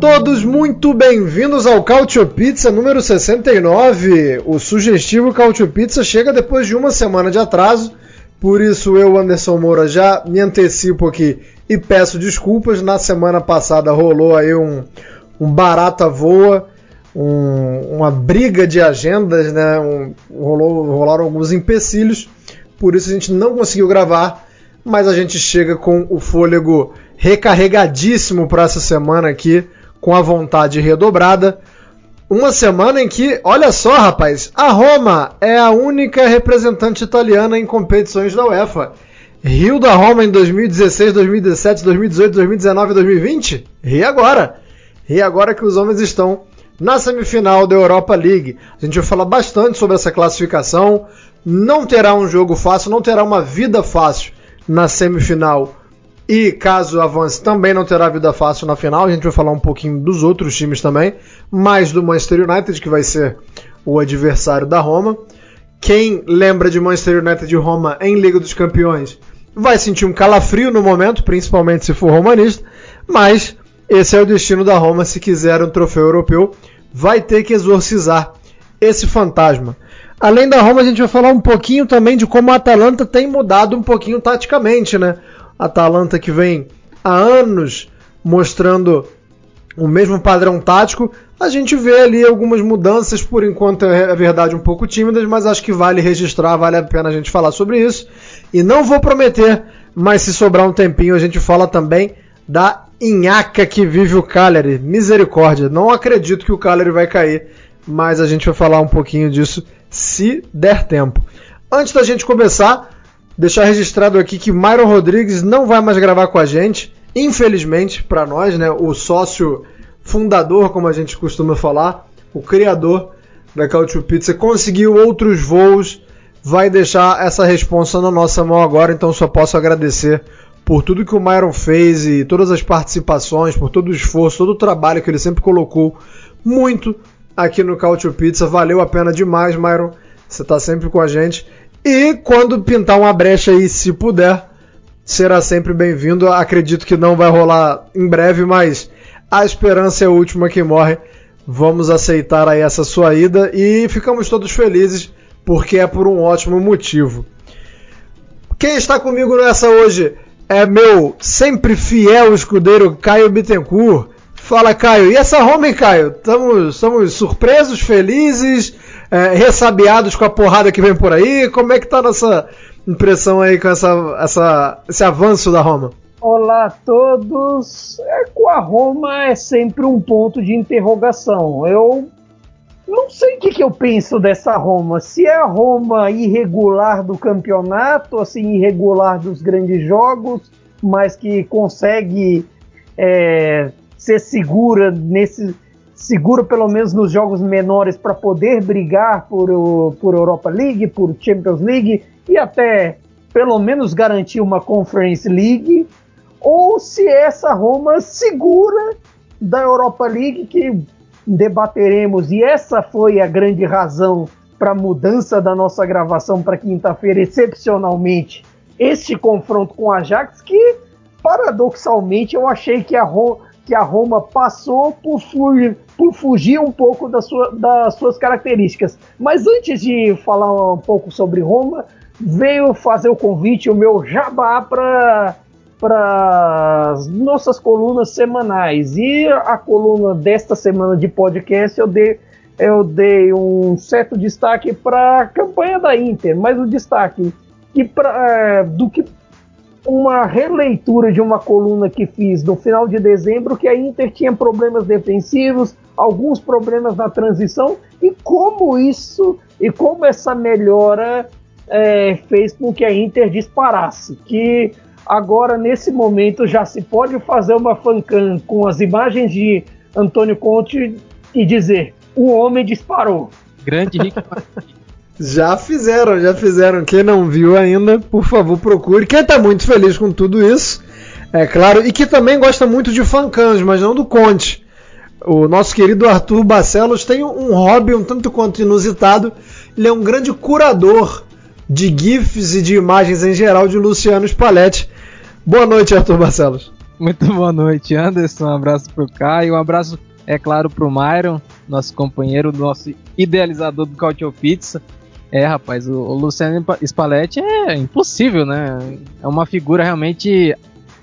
Todos muito bem-vindos ao Cautio Pizza número 69. O sugestivo Cautio Pizza chega depois de uma semana de atraso, por isso eu, Anderson Moura, já me antecipo aqui e peço desculpas. Na semana passada rolou aí um, um barata voa, um, uma briga de agendas, né? Um, rolou, rolaram alguns empecilhos, por isso a gente não conseguiu gravar, mas a gente chega com o fôlego recarregadíssimo para essa semana aqui, com a vontade redobrada. Uma semana em que, olha só, rapaz, a Roma é a única representante italiana em competições da UEFA. Rio da Roma em 2016, 2017, 2018, 2019 e 2020? Ri agora. Ri agora que os homens estão na semifinal da Europa League. A gente vai falar bastante sobre essa classificação. Não terá um jogo fácil, não terá uma vida fácil na semifinal e caso avance, também não terá vida fácil na final. A gente vai falar um pouquinho dos outros times também, mais do Manchester United, que vai ser o adversário da Roma. Quem lembra de Manchester United e Roma em Liga dos Campeões vai sentir um calafrio no momento, principalmente se for romanista, mas esse é o destino da Roma se quiser um troféu europeu, vai ter que exorcizar esse fantasma. Além da Roma, a gente vai falar um pouquinho também de como a Atalanta tem mudado um pouquinho taticamente, né? Atalanta que vem há anos mostrando o mesmo padrão tático. A gente vê ali algumas mudanças, por enquanto é verdade um pouco tímidas, mas acho que vale registrar, vale a pena a gente falar sobre isso. E não vou prometer, mas se sobrar um tempinho a gente fala também da Inhaca que vive o Cagliari. Misericórdia, não acredito que o Cagliari vai cair, mas a gente vai falar um pouquinho disso se der tempo. Antes da gente começar, Deixar registrado aqui que Myron Rodrigues não vai mais gravar com a gente, infelizmente para nós, né? O sócio fundador, como a gente costuma falar, o criador da Cautio Pizza conseguiu outros voos, vai deixar essa responsa na nossa mão agora, então só posso agradecer por tudo que o Myron fez e todas as participações, por todo o esforço, todo o trabalho que ele sempre colocou muito aqui no Cautio Pizza. Valeu a pena demais, Myron. Você está sempre com a gente. E quando pintar uma brecha aí, se puder, será sempre bem-vindo. Acredito que não vai rolar em breve, mas a esperança é a última que morre. Vamos aceitar aí essa sua ida e ficamos todos felizes porque é por um ótimo motivo. Quem está comigo nessa hoje é meu sempre fiel escudeiro Caio Bittencourt. Fala, Caio. E essa Roma, Caio? Estamos, estamos surpresos, felizes? É, ressabiados com a porrada que vem por aí? Como é que tá a nossa impressão aí com essa, essa, esse avanço da Roma? Olá a todos. É, com a Roma é sempre um ponto de interrogação. Eu não sei o que, que, eu penso dessa Roma. Se é a Roma irregular do campeonato, assim, irregular dos grandes jogos, mas que consegue é, ser segura nesse, seguro pelo menos nos jogos menores para poder brigar por, por Europa League, por Champions League e até pelo menos garantir uma Conference League, ou se essa Roma segura da Europa League que debateremos. E essa foi a grande razão para a mudança da nossa gravação para quinta-feira, excepcionalmente este confronto com a Ajax que paradoxalmente eu achei que a Roma que a Roma passou por, por fugir um pouco da sua, das suas características. Mas antes de falar um pouco sobre Roma, veio fazer o convite, o meu jabá para para nossas colunas semanais. E a coluna desta semana de podcast eu dei, eu dei um certo destaque para a campanha da Inter, mas o destaque que pra, é, do que uma releitura de uma coluna que fiz no final de dezembro que a Inter tinha problemas defensivos, alguns problemas na transição e como isso e como essa melhora é, fez com que a Inter disparasse. Que Agora, nesse momento, já se pode fazer uma fancam com as imagens de Antônio Conte e dizer: o homem disparou. Grande Rick. Já fizeram, já fizeram. Quem não viu ainda, por favor, procure. Quem está muito feliz com tudo isso, é claro, e que também gosta muito de fancams, mas não do Conte. O nosso querido Arthur Barcelos tem um hobby um tanto quanto inusitado. Ele é um grande curador de GIFs e de imagens em geral de Luciano Spalletti. Boa noite, Arthur Barcelos. Muito boa noite, Anderson. Um abraço pro Caio, um abraço, é claro, pro Myron, nosso companheiro, nosso idealizador do Cautio Pizza. É, rapaz, o, o, Luciano Spalletti é impossível, né? É uma figura realmente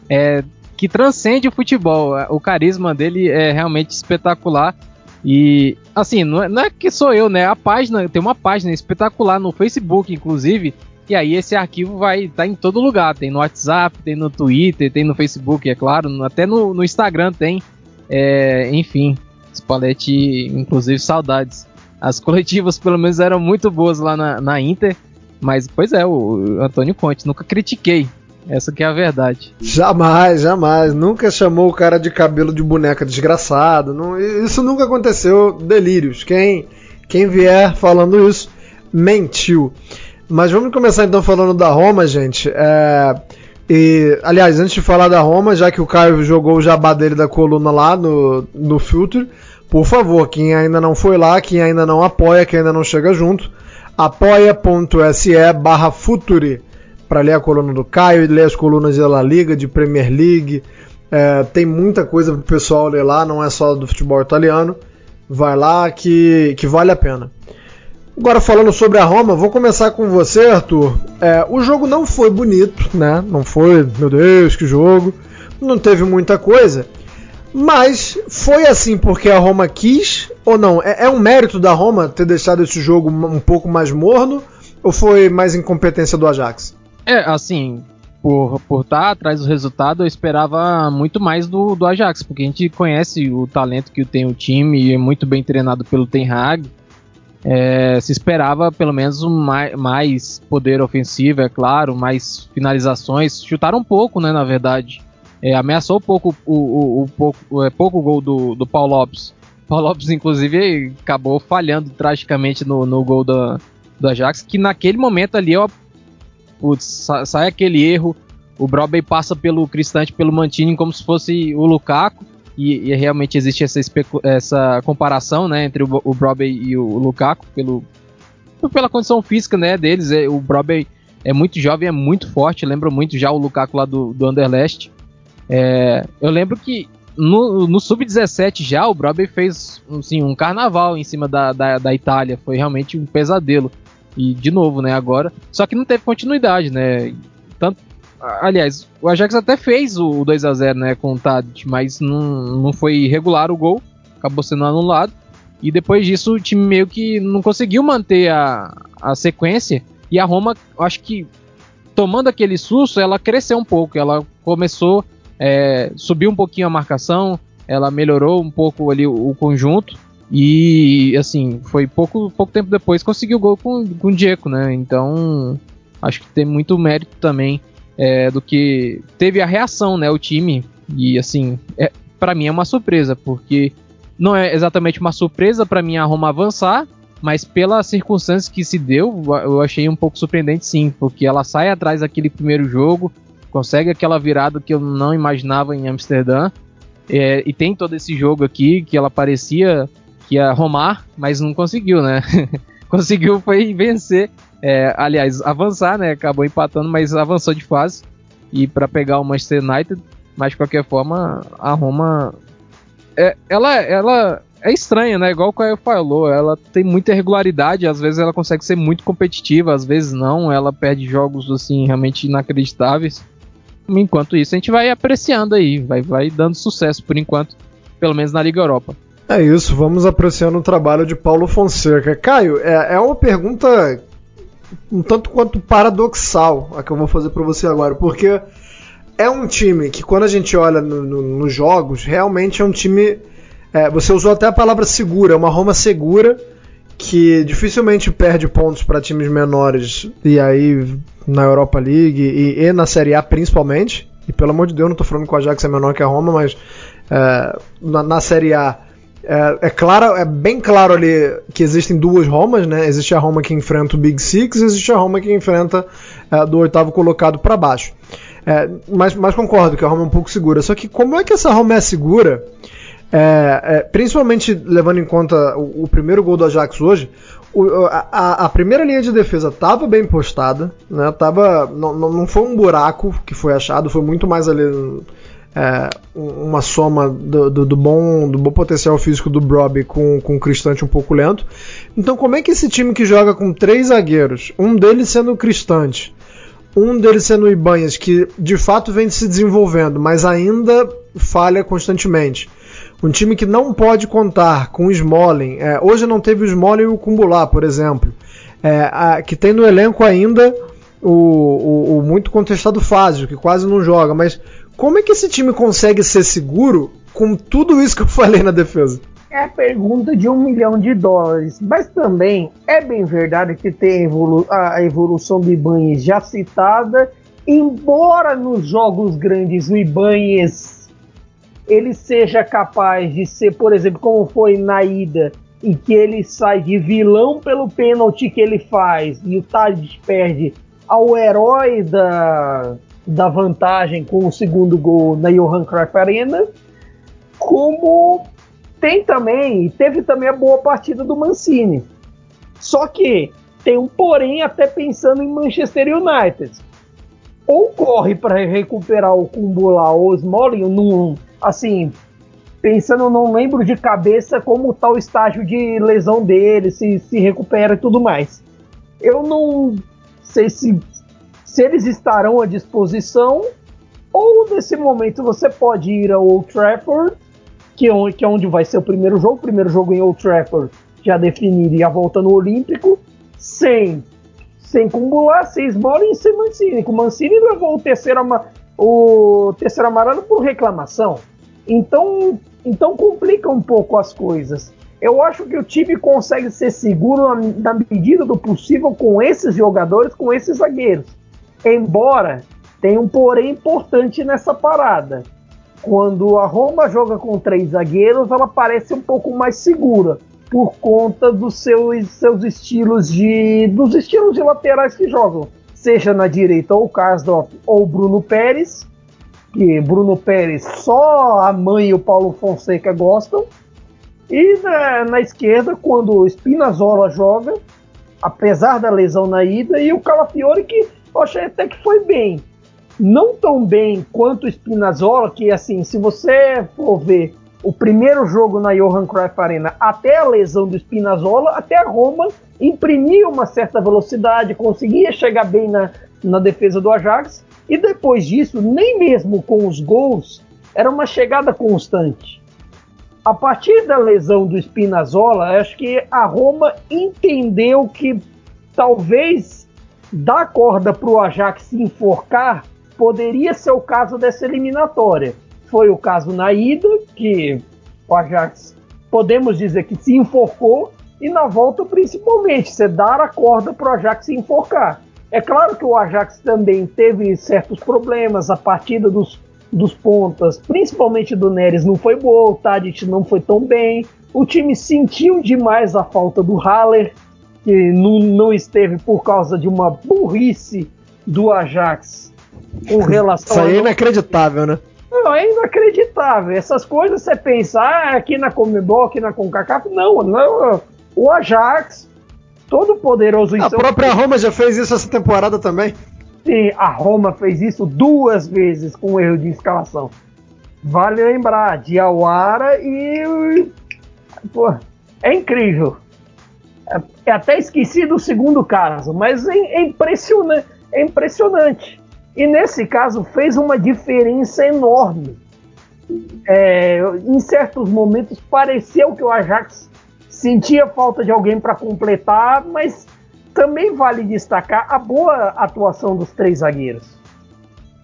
é, que transcende o futebol. O carisma dele é realmente espetacular. E, assim, não é, não é, que sou eu, né? A página, tem uma página espetacular no Facebook, inclusive. E aí esse arquivo vai estar tá em todo lugar. Tem no WhatsApp, tem no Twitter, tem no Facebook, é claro. Até no, no Instagram tem. É, enfim, Spalletti, inclusive, saudades. As coletivas, pelo menos, eram muito boas lá na, na Inter. Mas, pois é, o Antônio Conte, nunca critiquei. Essa que é a verdade. Jamais, jamais. Nunca chamou o cara de cabelo de boneca desgraçado. Não, isso nunca aconteceu. Delírios. Quem, quem vier falando isso, mentiu. Mas vamos começar então falando da Roma, gente. É, e, aliás, antes de falar da Roma, já que o Caio jogou o jabá dele da coluna lá no, no Filter, por favor, quem ainda não foi lá, quem ainda não apoia, quem ainda não chega junto, apoia.se barra Futuri para ler a coluna do Caio e ler as colunas da La Liga, de Premier League. É, tem muita coisa para o pessoal ler lá, não é só do futebol italiano. Vai lá que, que vale a pena. Agora falando sobre a Roma, vou começar com você, Arthur. É, o jogo não foi bonito, né? Não foi, meu Deus, que jogo. Não teve muita coisa. Mas foi assim porque a Roma quis ou não? É, é um mérito da Roma ter deixado esse jogo um pouco mais morno ou foi mais incompetência do Ajax? É, assim, por por estar tá atrás do resultado, eu esperava muito mais do, do Ajax, porque a gente conhece o talento que tem o time e é muito bem treinado pelo Ten Hag. É, se esperava pelo menos um mais, mais, poder ofensivo, é claro, mais finalizações. Chutaram um pouco, né, na verdade. É, ameaçou pouco o, o, o pouco, é, pouco gol do, do Paulo Lopes. Paulo Lopes, inclusive, acabou falhando tragicamente no, no gol da, do Ajax, que naquele momento ali eu putz, sai aquele erro, o Broby passa pelo Cristante, pelo Mantini como se fosse o Lukaku, e, e realmente existe essa, essa comparação né, entre o, o e o Lukaku, pelo, pela condição física né, deles, é, o Broby é muito jovem, é muito forte, lembra muito já o Lukaku lá do, do Anderlecht. É, eu lembro que no, no Sub-17 já o Broby fez assim, um carnaval em cima da, da, da Itália, foi realmente um pesadelo. E de novo, né, agora. Só que não teve continuidade, né? Tanto, aliás, o Ajax até fez o 2 a 0 né, com o Tadic, mas não, não foi regular o gol, acabou sendo anulado. E depois disso o time meio que não conseguiu manter a, a sequência. E a Roma, acho que tomando aquele susto, ela cresceu um pouco. Ela começou, é, subiu um pouquinho a marcação, ela melhorou um pouco ali o, o conjunto. E, assim, foi pouco, pouco tempo depois conseguiu o gol com, com o Diego, né? Então, acho que tem muito mérito também é, do que teve a reação, né? O time. E, assim, é, para mim é uma surpresa, porque não é exatamente uma surpresa para mim a Roma avançar, mas pelas circunstâncias que se deu, eu achei um pouco surpreendente sim, porque ela sai atrás daquele primeiro jogo, consegue aquela virada que eu não imaginava em Amsterdã, é, e tem todo esse jogo aqui que ela parecia que ia romar, mas não conseguiu, né? conseguiu foi vencer, é, aliás, avançar, né? Acabou empatando, mas avançou de fase e para pegar o Manchester United. Mas de qualquer forma, a Roma, é, ela, ela é estranha, né? Igual o Caio falou, ela tem muita irregularidade. Às vezes ela consegue ser muito competitiva, às vezes não. Ela perde jogos assim realmente inacreditáveis. Enquanto isso, a gente vai apreciando aí, vai, vai dando sucesso por enquanto, pelo menos na Liga Europa. É isso, vamos apreciando o trabalho de Paulo Fonseca. Caio, é, é uma pergunta um tanto quanto paradoxal a que eu vou fazer para você agora, porque é um time que quando a gente olha no, no, nos jogos, realmente é um time. É, você usou até a palavra segura, é uma Roma segura que dificilmente perde pontos para times menores e aí na Europa League e, e, na Série A principalmente. E pelo amor de Deus, não estou falando que o Ajax é menor que a Roma, mas é, na, na, Série A é, é, claro, é bem claro ali que existem duas Romas, né? Existe a Roma que enfrenta o Big Six, existe a Roma que enfrenta é, do oitavo colocado para baixo. É, mas, mas concordo que a Roma é um pouco segura. Só que como é que essa Roma é segura? É, é, principalmente levando em conta o, o, primeiro gol do Ajax hoje, o, a, a, primeira linha de defesa estava bem postada, né? Tava, não, não foi um buraco que foi achado, foi muito mais ali é, uma soma do, do, do, bom, do bom potencial físico do Broby com, com o Cristante um pouco lento. Então, como é que esse time que joga com três zagueiros, um deles sendo o Cristante, um deles sendo o Ibanhas, que de fato vem se desenvolvendo, mas ainda falha constantemente um time que não pode contar com o Smalling. É, hoje não teve o Smalling e o Kumbulá, por exemplo. É, a, que tem no elenco ainda o, o, o, muito contestado Fázio, que quase não joga. Mas como é que esse time consegue ser seguro com tudo isso que eu falei na defesa? É a pergunta de um milhão de dólares. Mas também é bem verdade que tem evolu a evolução do Ibanez já citada. Embora nos jogos grandes o Ibanez ele seja capaz de ser, por exemplo, como foi na ida, em que ele sai de vilão pelo pênalti que ele faz e o Tadic perde ao herói da, da vantagem com o segundo gol na Johan Cruyff Arena, como tem também, e teve também a boa partida do Mancini. Só que tem um porém até pensando em Manchester United. Ou corre para recuperar o Kumbula ou o Smalling assim, pensando, não lembro de cabeça como está o estágio de lesão dele, se se recupera e tudo mais. Eu não sei se, se eles estarão à disposição ou nesse momento você pode ir ao Old Trafford, que é, que é onde vai ser o primeiro jogo. O primeiro jogo em Old Trafford já definiria a volta no Olímpico, sem sem cumular, sem Smalling e sem Mancini. Com Mancini levou o terceiro, o terceiro amarelo por reclamação. Então, então complica um pouco as coisas. Eu acho que o time consegue ser seguro na, medida do possível com esses jogadores, com esses zagueiros. Embora tenha um porém importante nessa parada. Quando a Roma joga com três zagueiros, ela parece um pouco mais segura por conta dos seus, seus estilos de dos estilos de laterais que jogam seja na direita ou Karsdorp ou Bruno Pérez, que Bruno Pérez só a mãe e o Paulo Fonseca gostam, e na, na esquerda, quando o Spinazzola joga, apesar da lesão na ida, e o Calafiore, que eu achei até que foi bem. Não tão bem quanto o Spinazzola, que assim, se você for ver o primeiro jogo na Johan Cruyff Arena até a lesão do Spinazzola, até a Roma imprimia uma certa velocidade, conseguia chegar bem na, na defesa do Ajax, e depois disso, nem mesmo com os gols, era uma chegada constante. A partir da lesão do Spinazzola, acho que a Roma entendeu que talvez dar corda para o Ajax se enforcar poderia ser o caso dessa eliminatória. Foi o caso na ida, que o Ajax, podemos dizer que se enforcou, e na volta, principalmente, você dar a corda para o Ajax se enfocar. É claro que o Ajax também teve certos problemas, a partida dos, dos pontas, principalmente do Neres, não foi boa, o Tadic não foi tão bem. O time sentiu demais a falta do Haller, que não, não esteve por causa de uma burrice do Ajax com relação. Isso aí é inacreditável, né? Não, é inacreditável. Essas coisas você pensa, ah, aqui na Comebol, aqui na CONCACAF, não, não o Ajax, todo poderoso em A própria Roma já fez isso essa temporada também. Sim, a Roma fez isso duas vezes com erro de escalação. Vale lembrar, Diawara e. Pô, é incrível. É, é, até esqueci do segundo caso, mas é, é, impressionante, é impressionante. E nesse caso fez uma diferença enorme. É, em certos momentos pareceu que o Ajax sentia falta de alguém para completar, mas também vale destacar a boa atuação dos três zagueiros.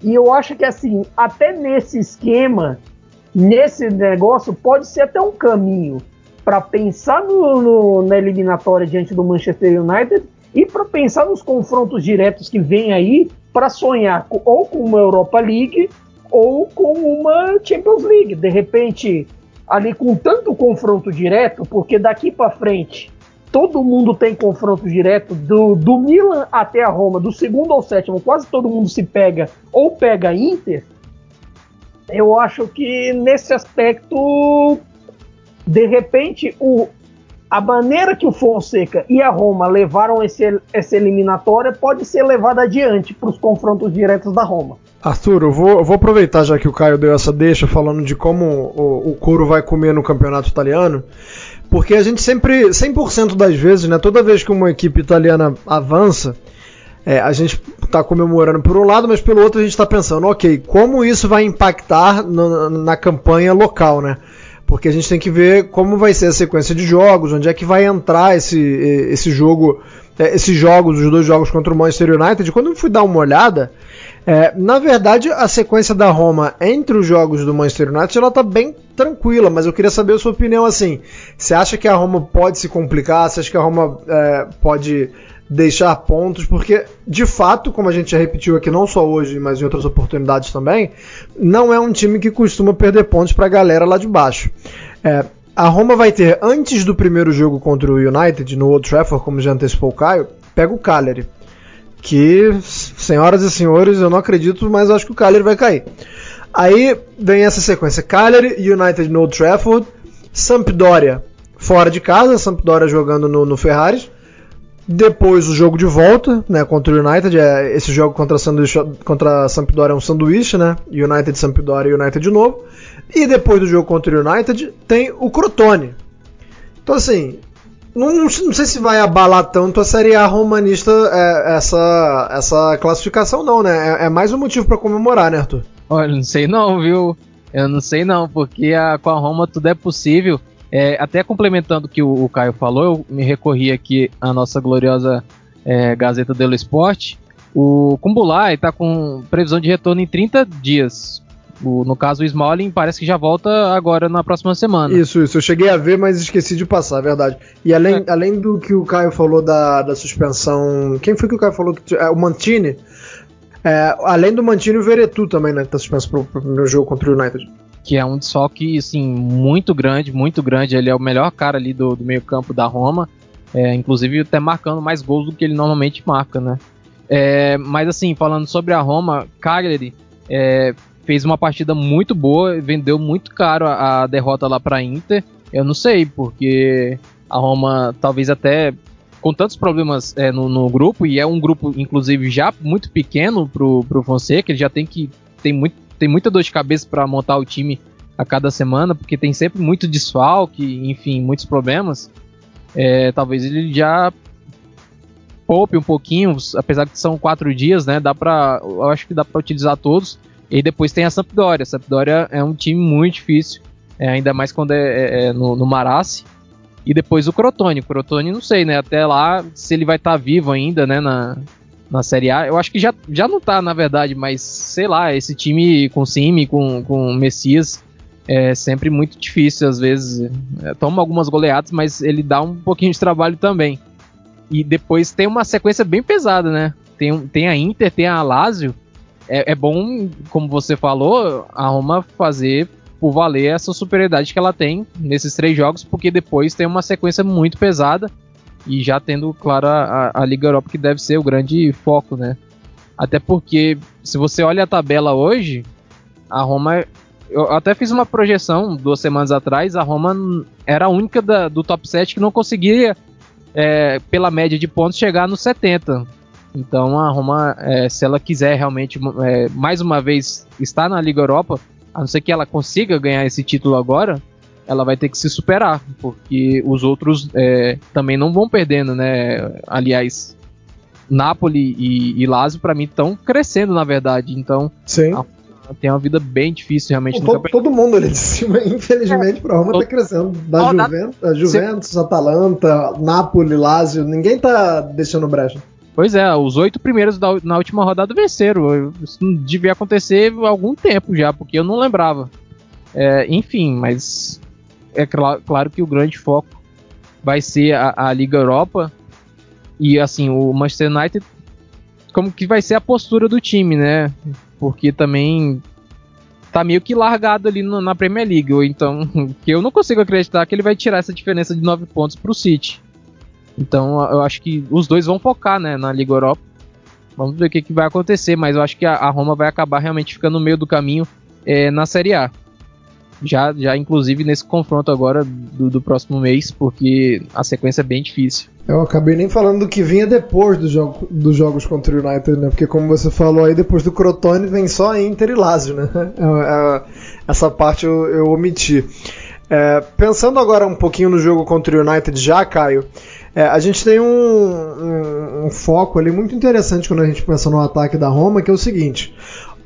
E eu acho que assim, até nesse esquema, nesse negócio, pode ser até um caminho. para pensar no, no, na eliminatória diante do Manchester United e para pensar nos confrontos diretos que vem aí para sonhar com, ou com uma Europa League ou com uma Champions League. De repente, ali com tanto confronto direto, porque daqui para frente todo mundo tem confronto direto, do, do Milan até a Roma, do segundo ao sétimo, quase todo mundo se pega ou pega Inter. Eu acho que nesse aspecto, de repente, o, a maneira que o Fonseca e a Roma levaram esse, essa eliminatória pode ser levada adiante para os confrontos diretos da Roma. Arthur, eu vou, eu vou, aproveitar já que o Caio deu essa deixa falando de como o, o couro vai comer no campeonato italiano, porque a gente sempre, 100% das vezes, né, toda vez que uma equipe italiana avança, é, a gente está comemorando por um lado, mas pelo outro a gente está pensando, ok, como isso vai impactar no, na campanha local, né? Porque a gente tem que ver como vai ser a sequência de jogos, onde é que vai entrar esse, esse jogo, é, esses jogos, os dois jogos contra o Manchester United. Quando eu fui dar uma olhada, é, na verdade a sequência da Roma entre os jogos do Manchester United ela tá bem tranquila, mas eu queria saber a sua opinião assim. Você acha que a Roma pode se complicar? Você acha que a Roma é, pode deixar pontos, porque de fato, como a gente já repetiu aqui não só hoje, mas em outras oportunidades também, não é um time que costuma perder pontos para a galera lá de baixo. É, a Roma vai ter, antes do primeiro jogo contra o United, no Old Trafford, como já antecipou o Caio, pega o Cagliari. Que, senhoras e senhores, eu não acredito, mas acho que o Cagliari vai cair. Aí vem essa sequência: Cagliari, United no Old Trafford, Sampdoria fora de casa, Sampdoria jogando no, no Ferraris, depois o jogo de volta, né, contra o United, é, esse jogo contra a, contra a Sampdoria é um sanduíche, né? United, Sampdoria e United de novo. E depois do jogo contra o United tem o Crotone. Então assim, não, não, sei se vai abalar tanto a Série A romanista é, essa, essa classificação não, né? É, é mais um motivo para comemorar, né, Arthur? Olha, não sei não, viu? Eu não sei não, porque a, com a Roma tudo é possível. É, até complementando o que o, o, Caio falou, eu me recorri aqui à nossa gloriosa é, Gazeta dello Sport. O Kumbulai está com previsão de retorno em 30 dias. O, no caso, o Smalling parece que já volta agora na próxima semana. Isso, isso. Eu cheguei a ver, mas esqueci de passar, é verdade. E além, é. além do que o Caio falou da, da suspensão. Quem foi que o Caio falou? que é, O Mantini. É, além do Mantini, o Veretu também, né? Que tá suspenso pro, pro primeiro jogo contra o United que é um desfoque assim muito grande, muito grande. Ele é o melhor cara ali do, do meio campo da Roma, é, inclusive até marcando mais gols do que ele normalmente marca, né? É, mas assim, falando sobre a Roma, Cagliari é, fez uma partida muito boa, vendeu muito caro a, a derrota lá para Inter. Eu não sei porque a Roma talvez até com tantos problemas é, no, no, grupo e é um grupo inclusive já muito pequeno pro, pro Fonseca, ele já tem que tem muito tem muita dor de cabeça para montar o time a cada semana, porque tem sempre muito desfalque, enfim, muitos problemas. É, talvez ele já poupe um pouquinho, apesar que são quatro dias, né? Dá para, eu acho que dá para utilizar todos. E depois tem a Sampdoria. A Sampdoria é um time muito difícil, é, ainda mais quando é, é, é no, no Marassi. E depois o Crotone. O Crotone, não sei, né? Até lá, se ele vai estar tá vivo ainda, né? Na, na Série A. Eu acho que já, já não tá, na verdade, mas sei lá, esse time com Simi, com, com Messias, é sempre muito difícil, às vezes. É, toma algumas goleadas, mas ele dá um pouquinho de trabalho também. E depois tem uma sequência bem pesada, né? Tem, tem a Inter, tem a Lazio. É, é bom, como você falou, a Roma fazer por valer essa superioridade que ela tem nesses três jogos, porque depois tem uma sequência muito pesada e já tendo, claro, a, a, Liga Europa que deve ser o grande foco, né? Até porque, se você olha a tabela hoje, a Roma. Eu até fiz uma projeção duas semanas atrás, a Roma era a única da, do top 7 que não conseguia, é, pela média de pontos, chegar nos 70. Então a Roma, é, se ela quiser realmente é, mais uma vez estar na Liga Europa, a não ser que ela consiga ganhar esse título agora, ela vai ter que se superar, porque os outros é, também não vão perdendo, né? Aliás, Napoli e, e Lazio, para mim, estão crescendo, na verdade. Então, Sim. A, tem uma vida bem difícil, realmente. Todo, todo mundo ali de cima, infelizmente, é. pra Roma tá crescendo. Da oh, Juventus, da... Juventus Atalanta, Napoli, Lazio, ninguém tá deixando brecha. Pois é, os oito primeiros da, na última rodada venceram. Isso devia acontecer há algum tempo já, porque eu não lembrava. É, enfim, mas é cl claro que o grande foco vai ser a, a, Liga Europa e assim o Manchester United como que vai ser a postura do time, né? Porque também tá meio que largado ali no, na Premier League, então que eu não consigo acreditar que ele vai tirar essa diferença de 9 pontos pro City. Então eu acho que os dois vão focar, né, na Liga Europa. Vamos ver o que, que vai acontecer, mas eu acho que a, a Roma vai acabar realmente ficando no meio do caminho é, na Série A. Já, já inclusive nesse confronto agora do, do, próximo mês, porque a sequência é bem difícil. Eu acabei nem falando do que vinha depois do jogo, dos jogos contra o United, né? Porque como você falou aí, depois do Crotone vem só Inter e Lazio, né? É, é, essa parte eu, eu omiti. É, pensando agora um pouquinho no jogo contra o United já, Caio, é, a gente tem um, um, um, foco ali muito interessante quando a gente pensa no ataque da Roma, que é o seguinte: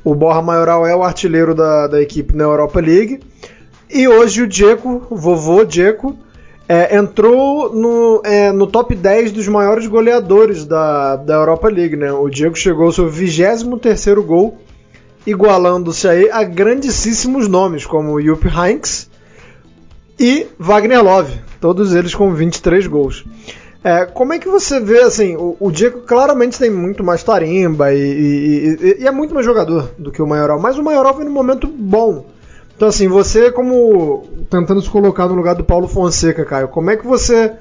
o Borra Maioral é o artilheiro da, da equipe na Europa League, e hoje o Dzeko, o vovô Dzeko, é, entrou no, é, no top 10 dos maiores goleadores da, da Europa League. Né? O Diego chegou ao seu 23 gol, igualando-se aí a grandíssimos nomes como Jupp Heynckes e Wagner Love, todos eles com 23 gols. É, como é que você vê, assim, o, o Diego claramente tem muito mais tarimba e, e, e, e, é muito mais jogador do que o Maioral, mas o Maioral vem num momento bom. Então, assim, você como tentando se colocar no lugar do Paulo Fonseca, Caio, como é que você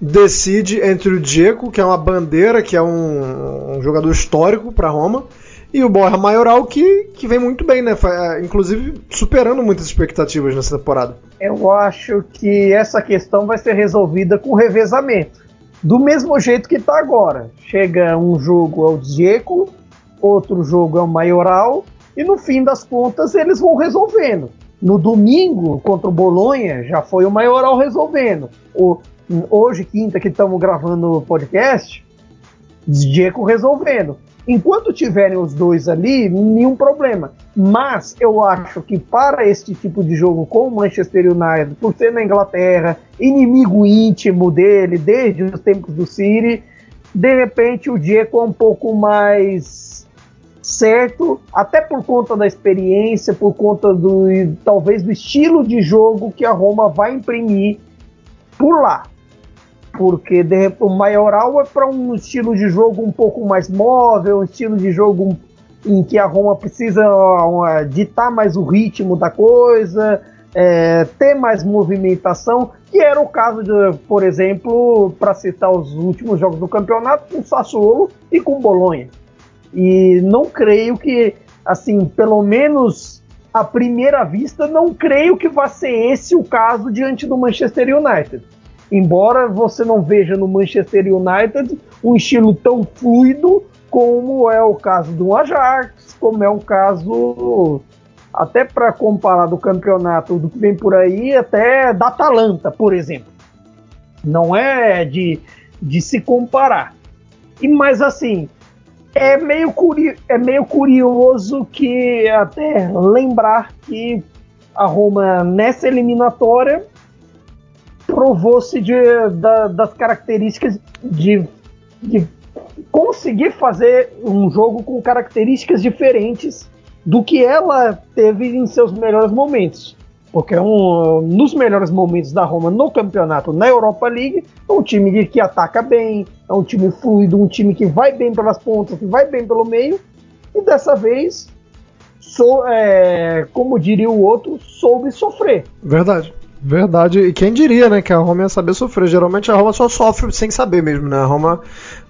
decide entre o Diego, que é uma bandeira, que é um, um jogador histórico para Roma, e o Borja Maioral, que, que vem muito bem, né? É, inclusive superando muitas expectativas nessa temporada. Eu acho que essa questão vai ser resolvida com revezamento. Do mesmo jeito que está agora. Chega um jogo é o Diego, outro jogo é o Maioral, e no fim das contas eles vão resolvendo. No domingo, contra o Bolonha, já foi o Maioral resolvendo. O, hoje, quinta, que estamos gravando o podcast, Diego resolvendo. Enquanto tiverem os dois ali, nenhum problema. Mas eu acho que para este tipo de jogo com o Manchester United, por ser na Inglaterra, inimigo íntimo dele desde os tempos do City, de repente o Diego é um pouco mais certo, até por conta da experiência, por conta do talvez do estilo de jogo que a Roma vai imprimir por lá porque de, o Maioral é para um estilo de jogo um pouco mais móvel, um estilo de jogo em que a Roma precisa uh, ditar mais o ritmo da coisa, é, ter mais movimentação, que era o caso de, por exemplo, para citar os últimos jogos do campeonato, com Sassuolo e com Bolonha. E não creio que, assim, pelo menos à primeira vista, não creio que vá ser esse o caso diante do Manchester United. Embora você não veja no Manchester United um estilo tão fluido como é o caso do Ajax, como é o caso até para comparar do campeonato do que vem por aí, até da Atalanta, por exemplo. Não é de, de se comparar. E mas assim, é meio, curi é meio curioso que até lembrar que a Roma nessa eliminatória provou-se da, das características de, de conseguir fazer um jogo com características diferentes do que ela teve em seus melhores momentos. Porque é um, nos melhores momentos da Roma no campeonato, na Europa League, é um time que ataca bem, é um time fluido, um time que vai bem pelas pontas, que vai bem pelo meio. E dessa vez, é, como diria o outro, soube sofrer. Verdade. Verdade. E quem diria, né, que a Roma ia saber sofrer. Geralmente a Roma só sofre sem saber mesmo, né? A Roma,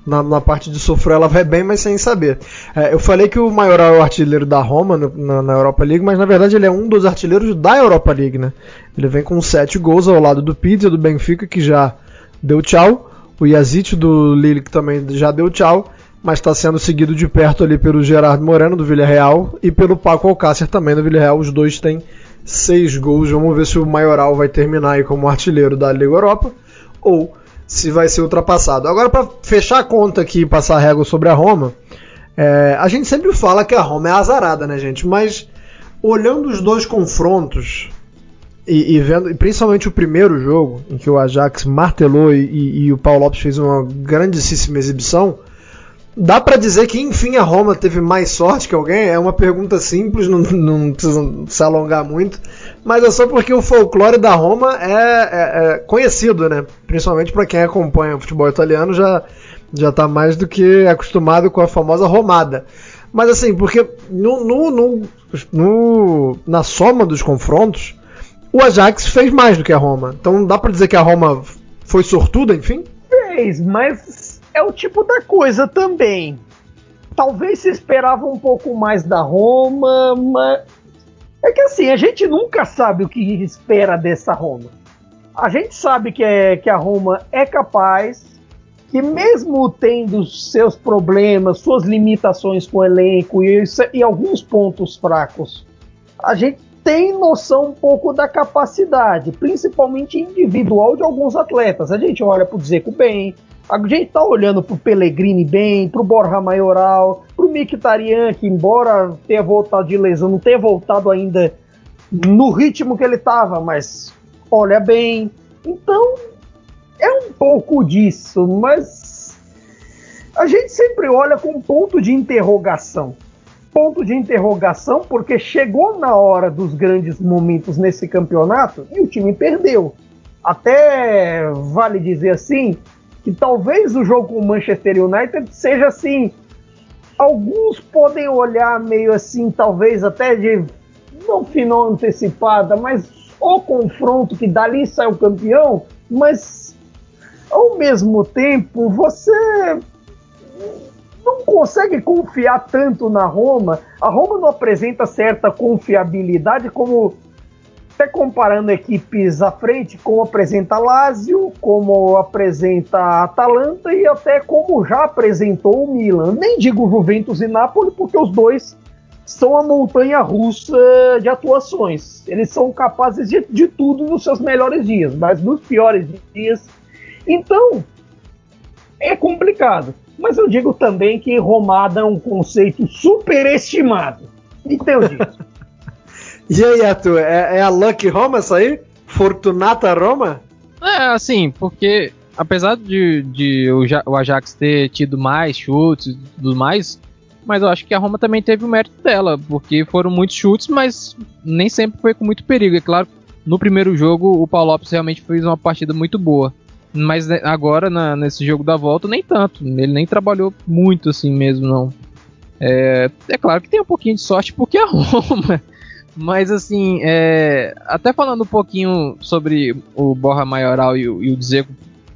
na, na parte de sofrer, ela vai bem, mas sem saber. É, eu falei que o Maioral é o artilheiro da Roma no, na, na, Europa League, mas na verdade ele é um dos artilheiros da Europa League, né? Ele vem com sete gols ao lado do Pizza, do Benfica, que já deu tchau. O Yazid do Lille, que também já deu tchau. Mas está sendo seguido de perto ali pelo Gerardo Moreno, do Villarreal, e pelo Paco Alcácer também do Villarreal. Os dois têm seis gols. Vamos ver se o Maioral vai terminar aí como artilheiro da Liga Europa ou se vai ser ultrapassado. Agora, para fechar a conta aqui e passar a régua sobre a Roma, é, a gente sempre fala que a Roma é azarada, né, gente? Mas olhando os dois confrontos e, e vendo, e principalmente o primeiro jogo, em que o Ajax martelou e, e, o Paulo Lopes fez uma grandíssima exibição, Dá para dizer que enfim a Roma teve mais sorte que alguém? É uma pergunta simples, não, não precisa se alongar muito, mas é só porque o folclore da Roma é, é, é conhecido, né? Principalmente para quem acompanha o futebol italiano já já tá mais do que acostumado com a famosa romada. Mas assim, porque no, no, no, no na soma dos confrontos, o Ajax fez mais do que a Roma. Então dá para dizer que a Roma foi sortuda, enfim? Fez, mas é o tipo da coisa também. Talvez se esperava um pouco mais da Roma, mas é que assim, a gente nunca sabe o que espera dessa Roma. A gente sabe que, é, que a Roma é capaz, que mesmo tendo seus problemas, suas limitações com o elenco e, e alguns pontos fracos, a gente tem noção um pouco da capacidade, principalmente individual de alguns atletas. A gente olha para o Zeco bem, a gente tá olhando pro Pellegrini bem, pro Borja Maioral, pro Mkhitaryan, que embora tenha voltado de lesão, não tenha voltado ainda no ritmo que ele tava, mas olha bem. Então, é um pouco disso, mas a gente sempre olha com ponto de interrogação ponto de interrogação, porque chegou na hora dos grandes momentos nesse campeonato e o time perdeu. Até vale dizer assim que talvez o jogo com o Manchester United seja assim. Alguns podem olhar meio assim, talvez até de não final antecipada, mas o confronto que dali sai o campeão, mas ao mesmo tempo você não consegue confiar tanto na Roma. A Roma não apresenta certa confiabilidade como até comparando equipes à frente, como apresenta Lazio, como apresenta Atalanta e até como já apresentou o Milan. Nem digo Juventus e Napoli, porque os dois são a montanha russa de atuações. Eles são capazes de, de tudo nos seus melhores dias, mas nos piores dias. Então, é complicado. Mas eu digo também que Romada é um conceito superestimado. Entende? e aí, Arthur, é, é, a Lucky Roma essa aí? Fortunata Roma? É, assim, porque apesar de, de o Ajax ter tido mais chutes e tudo mais, mas eu acho que a Roma também teve o mérito dela, porque foram muitos chutes, mas nem sempre foi com muito perigo. É claro, no primeiro jogo o Paulo Lopes realmente fez uma partida muito boa. Mas né, agora, na, nesse jogo da volta, nem tanto. Ele nem trabalhou muito assim mesmo, não. É, é claro que tem um pouquinho de sorte porque é Roma. Mas assim, é, até falando um pouquinho sobre o Borra Maioral e o, e o Dzeko,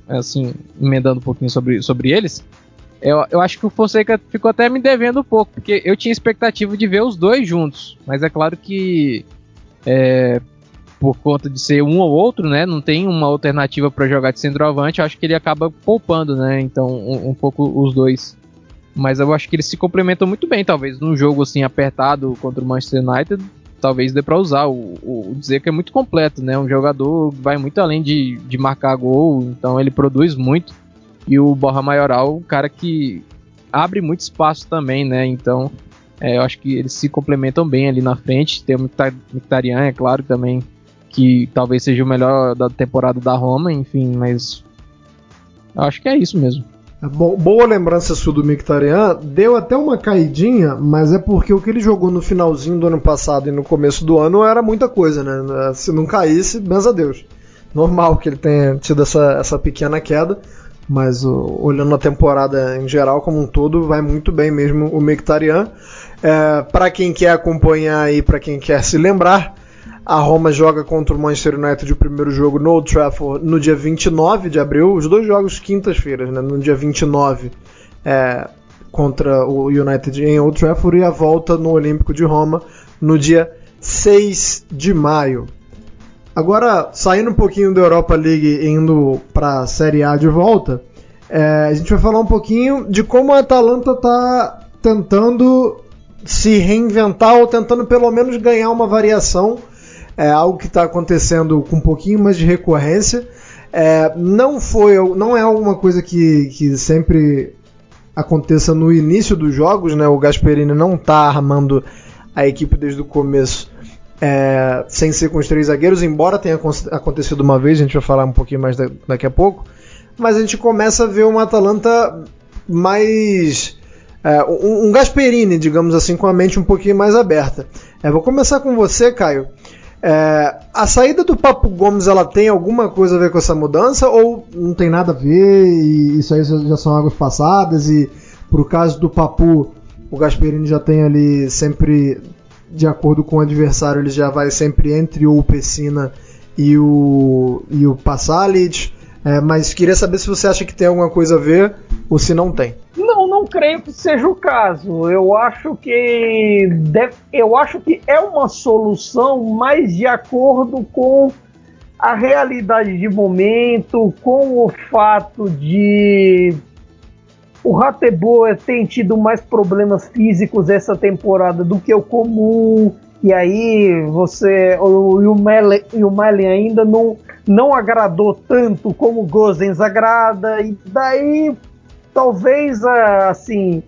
assim, emendando um pouquinho sobre, sobre eles, eu, eu acho que o Fonseca ficou até me devendo um pouco, porque eu tinha expectativa de ver os dois juntos. Mas é claro que é, por conta de ser um ou outro, né? Não tem uma alternativa para jogar de centroavante. Eu acho que ele acaba poupando, né? Então, um, um, pouco os dois. Mas eu acho que eles se complementam muito bem, talvez num jogo assim apertado contra o Manchester United, talvez dê para usar. O, o, dizer que é muito completo, né? Um jogador vai muito além de, de marcar gol, então ele produz muito. E o Borra Maioral, um cara que abre muito espaço também, né? Então, é, eu acho que eles se complementam bem ali na frente. Tem o Mkhitaryan, é claro, também que talvez seja o melhor da temporada da Roma, enfim, mas acho que é isso mesmo. É boa lembrança sua do Mictarian, deu até uma caidinha, mas é porque o que ele jogou no finalzinho do ano passado e no começo do ano era muita coisa, né? Se não caísse, benza a Deus. Normal que ele tenha tido essa, essa pequena queda, mas o, olhando a temporada em geral como um todo, vai muito bem mesmo o Mictarian. É, para quem quer acompanhar e para quem quer se lembrar, a Roma joga contra o Manchester United o primeiro jogo no Old Trafford no dia 29 de abril, os dois jogos quintas-feiras, né? no dia 29 é, contra o United em Old Trafford e a volta no Olímpico de Roma no dia 6 de maio. Agora, saindo um pouquinho da Europa League e indo para a Série A de volta, é, a gente vai falar um pouquinho de como a Atalanta está tentando se reinventar ou tentando pelo menos ganhar uma variação é algo que está acontecendo com um pouquinho mais de recorrência. É, não foi, não é alguma coisa que, que sempre aconteça no início dos jogos, né? O Gasperini não está armando a equipe desde o começo é, sem ser com os três zagueiros, embora tenha acontecido uma vez, a gente vai falar um pouquinho mais daqui a pouco. Mas a gente começa a ver uma Atalanta mais. É, um, um Gasperini, digamos assim, com a mente um pouquinho mais aberta. É, vou começar com você, Caio. É, a saída do Papo Gomes ela tem alguma coisa a ver com essa mudança? Ou não tem nada a ver e isso aí já são águas passadas? E por caso do Papu o Gasperini já tem ali sempre de acordo com o adversário ele já vai sempre entre o Pessina e o e o Passalic é, mas queria saber se você acha que tem alguma coisa a ver ou se não tem. Não, creio que seja o caso. Eu acho que deve, eu acho que é uma solução mais de acordo com a realidade de momento, com o fato de o Rateboa tem tido mais problemas físicos essa temporada do que o comum. E aí você o, Mellen ainda não não agradou tanto como o Gozens agrada, e daí talvez assim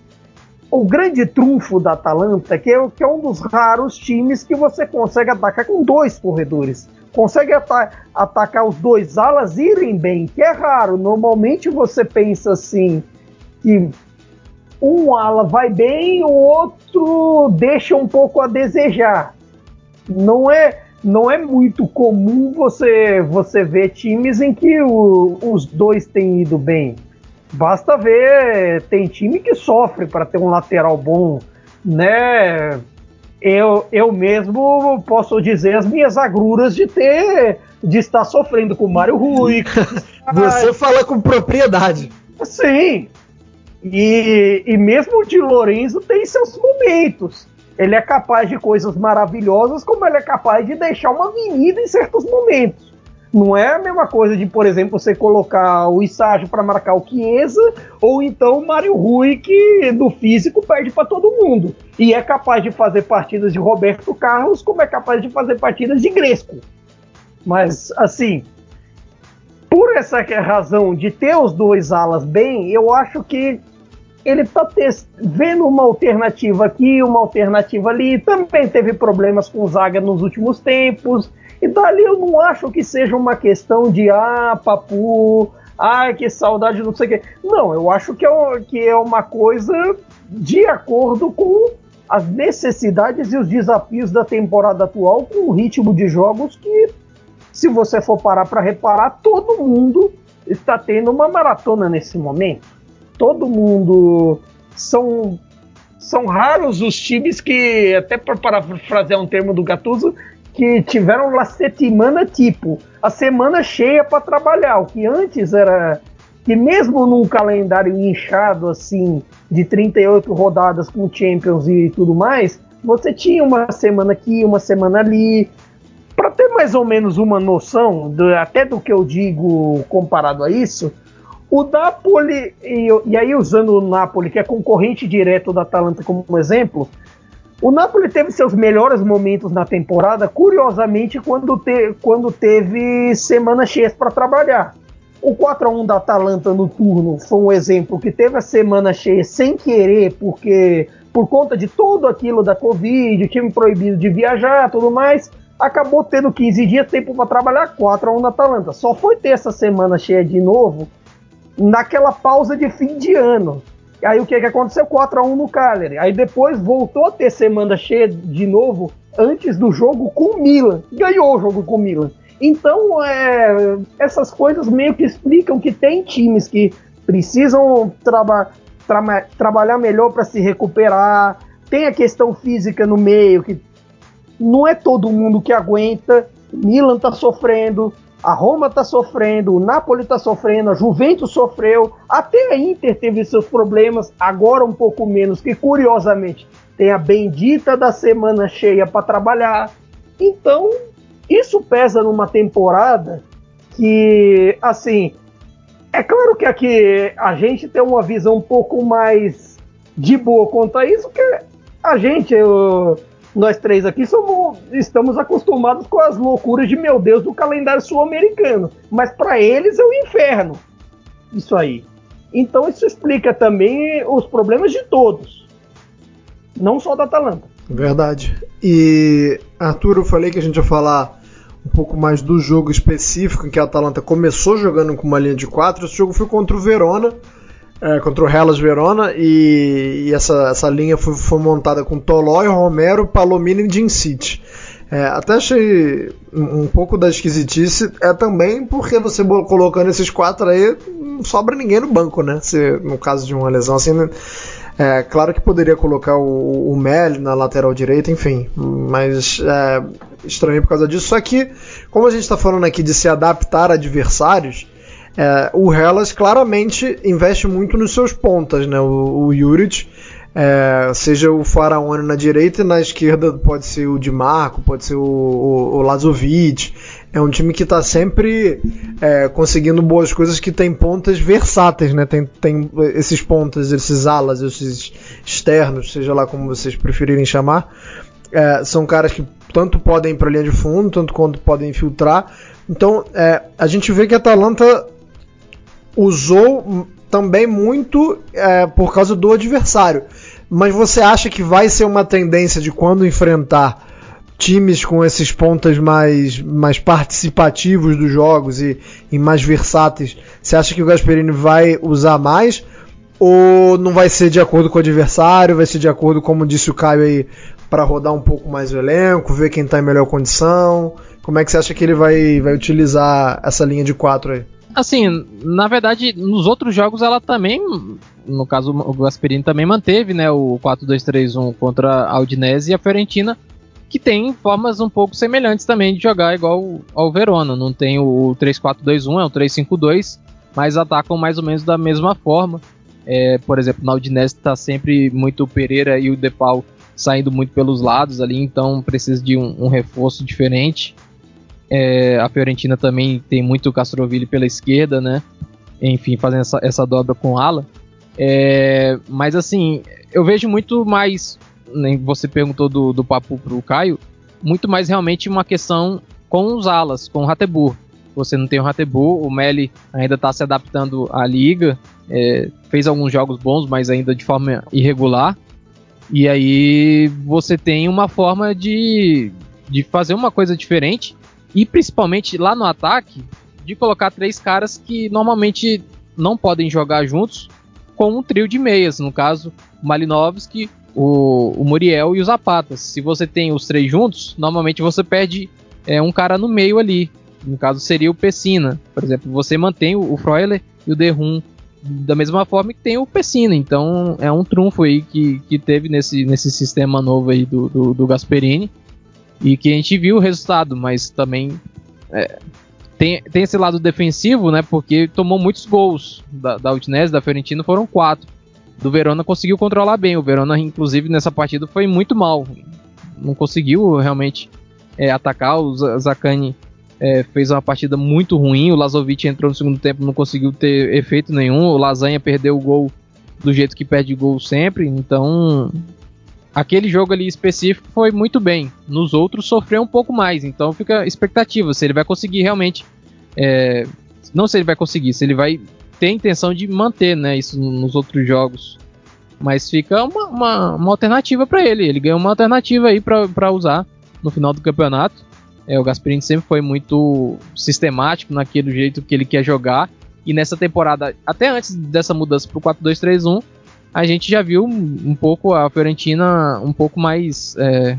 o grande trunfo da Atalanta, que é, que é um dos raros times que você consegue atacar com dois corredores. Consegue ata atacar os dois alas irem bem, que é raro. Normalmente você pensa assim que um ala vai bem, o outro deixa um pouco a desejar. Não é não é muito comum você, você ver times em que o, os dois têm ido bem. Basta ver, tem time que sofre para ter um lateral bom, né? Eu, eu mesmo posso dizer as minhas agruras de ter de estar sofrendo com o Mário Rui. Você fala com propriedade. Sim. E, e mesmo o de Lorenzo tem seus momentos. Ele é capaz de coisas maravilhosas, como ele é capaz de deixar uma avenida em certos momentos. Não é a mesma coisa de, por exemplo, você colocar o Isságio para marcar o Chiesa, ou então o Mário Rui, que do físico perde para todo mundo. E é capaz de fazer partidas de Roberto Carlos, como é capaz de fazer partidas de Gresco. Mas, assim, por essa razão de ter os dois alas bem, eu acho que ele está vendo uma alternativa aqui, uma alternativa ali. Também teve problemas com Zaga nos últimos tempos. E dali eu não acho que seja uma questão de ah, papu, ah, que saudade, não sei o quê. Não, eu acho que é, que é uma coisa de acordo com as necessidades e os desafios da temporada atual, com o ritmo de jogos que, se você for parar para reparar, todo mundo está tendo uma maratona nesse momento todo mundo. São, são raros os times que, até para parafrasear um termo do Gattuso, que tiveram la semana tipo, a semana cheia para trabalhar, o que antes era que mesmo num calendário inchado assim, de 38 rodadas com Champions e tudo mais, você tinha uma semana aqui, uma semana ali, para ter mais ou menos uma noção, do, até do que eu digo comparado a isso, o Napoli, e, e, aí usando o Napoli, que é concorrente direto da Atalanta como exemplo, o Napoli teve seus melhores momentos na temporada, curiosamente, quando, te, quando teve semanas cheias para trabalhar. O 4 a 1 da Atalanta no turno foi um exemplo que teve a semana cheia sem querer, porque por conta de tudo aquilo da Covid, time proibido de viajar, tudo mais, acabou tendo 15 dias tempo para trabalhar 4 a 1 da Atalanta. Só foi ter essa semana cheia de novo naquela pausa de fim de ano. Aí o que, que aconteceu? 4 a 1 no Cagliari. Aí depois voltou a ter semana cheia de novo antes do jogo com o Milan. Ganhou o jogo com o Milan. Então, é, essas coisas meio que explicam que tem times que precisam traba tra trabalhar melhor para se recuperar. Tem a questão física no meio, que não é todo mundo que aguenta. Milan tá sofrendo, a Roma está sofrendo, o Napoli está sofrendo, a Juventus sofreu, até a Inter teve seus problemas, agora um pouco menos, que curiosamente tem a bendita da semana cheia para trabalhar. Então, isso pesa numa temporada que, assim, é claro que aqui a gente tem uma visão um pouco mais de boa quanto a isso, que a gente, eu, nós três aqui somos, estamos acostumados com as loucuras de meu Deus do calendário sul-americano, mas para eles é o um inferno. Isso aí. Então isso explica também os problemas de todos, não só da Atalanta. Verdade. E Arthur, eu falei que a gente ia falar um pouco mais do jogo específico em que a Atalanta começou jogando com uma linha de quatro. Esse jogo foi contra o Verona é, contra o Hellas Verona e, e, essa, essa linha foi, foi montada com Tolói, Romero, Palomino e Jim City. É, até achei um pouco da esquisitice é também porque você colocando esses quatro aí, não sobra ninguém no banco, né? Se, no caso de uma lesão assim, né? É, claro que poderia colocar o, o Mel na lateral direita, enfim, mas é, estranho por causa disso. Só que, como a gente está falando aqui de se adaptar a adversários, é, o Hellas claramente investe muito nos seus pontas, né? O, o Juric, é, seja o Faraone na direita e na esquerda pode ser o Di Marco, pode ser o, o, o Lazovic. É um time que está sempre é, conseguindo boas coisas, que tem pontas versáteis, né? Tem, tem esses pontas, esses alas, esses externos, seja lá como vocês preferirem chamar. É, são caras que tanto podem ir para a linha de fundo, tanto quanto podem infiltrar. Então, é, a gente vê que a Atalanta usou também muito é, por causa do adversário. Mas você acha que vai ser uma tendência de quando enfrentar times com esses pontas mais, mais participativos dos jogos e, e mais versáteis? Você acha que o Gasperini vai usar mais? Ou não vai ser de acordo com o adversário, vai ser de acordo, como disse o Caio aí, para rodar um pouco mais o elenco, ver quem está em melhor condição? Como é que você acha que ele vai, vai utilizar essa linha de quatro aí? Assim, na verdade, nos outros jogos ela também, no caso o Gasperini também manteve, né, o 4-2-3-1 contra a Udinese e a Fiorentina, que tem formas um pouco semelhantes também de jogar igual ao Verona. Não tem o 3-4-2-1, é o 3-5-2, mas atacam mais ou menos da mesma forma. É, por exemplo, na Udinese está sempre muito o Pereira e o Depau saindo muito pelos lados ali, então precisa de um, um reforço diferente. É, a Fiorentina também tem muito Castrovilli pela esquerda, né? Enfim, fazendo essa, essa dobra com ala. É, mas assim, eu vejo muito mais. Nem você perguntou do, do papo pro Caio, muito mais realmente uma questão com os alas, com o Ratebur. Você não tem o Ratebur, o Meli ainda está se adaptando à liga, é, fez alguns jogos bons, mas ainda de forma irregular. E aí você tem uma forma de, de fazer uma coisa diferente e principalmente lá no ataque, de colocar três caras que normalmente não podem jogar juntos com um trio de meias, no caso, o Malinovski, o, o Muriel e os Zapatas. Se você tem os três juntos, normalmente você perde é, um cara no meio ali. No caso seria o Pessina. Por exemplo, você mantém o, o Freuler e o Derrum da mesma forma que tem o Pessina. Então é um trunfo aí que, que teve nesse, nesse sistema novo aí do, do, do Gasperini e que a gente viu o resultado, mas também é, tem, tem esse lado defensivo, né? Porque tomou muitos gols da, da Udinese, da Fiorentina, foram quatro. Do Verona conseguiu controlar bem. O Verona, inclusive, nessa partida foi muito mal. Não conseguiu realmente é, atacar. O Zakani é, fez uma partida muito ruim. O Lazovic entrou no segundo tempo, não conseguiu ter efeito nenhum. O Lasanha perdeu o gol do jeito que perde gol sempre. Então, aquele jogo ali específico foi muito bem. Nos outros sofreu um pouco mais. Então fica expectativa se ele vai conseguir realmente. É, não se ele vai conseguir, se ele vai ter intenção de manter né, isso nos outros jogos. Mas fica uma, uma, uma alternativa para ele. Ele ganhou uma alternativa aí para usar no final do campeonato. É, o Gasperini sempre foi muito sistemático naquele jeito que ele quer jogar. E nessa temporada, até antes dessa mudança para o 4-2-3-1, a gente já viu um pouco a Fiorentina um pouco mais é,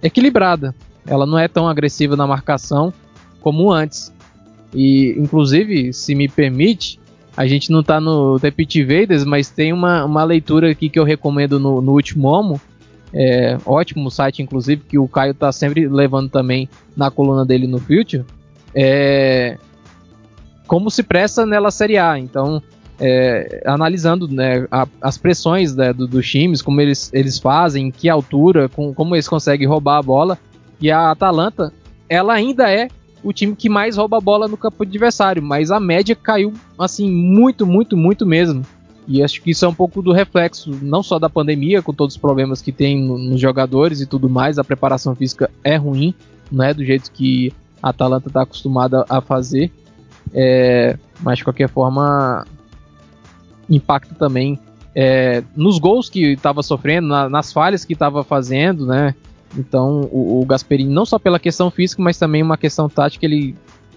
equilibrada. Ela não é tão agressiva na marcação como antes. E, inclusive, se me permite, a gente não está no The Pit Invaders, mas tem uma, uma leitura aqui que eu recomendo no, no último Homo. É, ótimo site, inclusive, que o Caio está sempre levando também na coluna dele no Future. É, como se presta nela Série A. Então, é, analisando né, a, as pressões né, do, dos times, como eles, eles fazem, em que altura, com, como eles conseguem roubar a bola. E a Atalanta, ela ainda é o time que mais rouba a bola no campo adversário, mas a média caiu assim muito, muito, muito mesmo. E acho que isso é um pouco do reflexo, não só da pandemia, com todos os problemas que tem no, nos jogadores e tudo mais, a preparação física é ruim, não é do jeito que a Atalanta está acostumada a fazer. É, mas de qualquer forma, impacta também é, nos gols que estava sofrendo, na, nas falhas que estava fazendo, né? Então o, o Gasperini, não só pela questão física, mas também uma questão tática, ele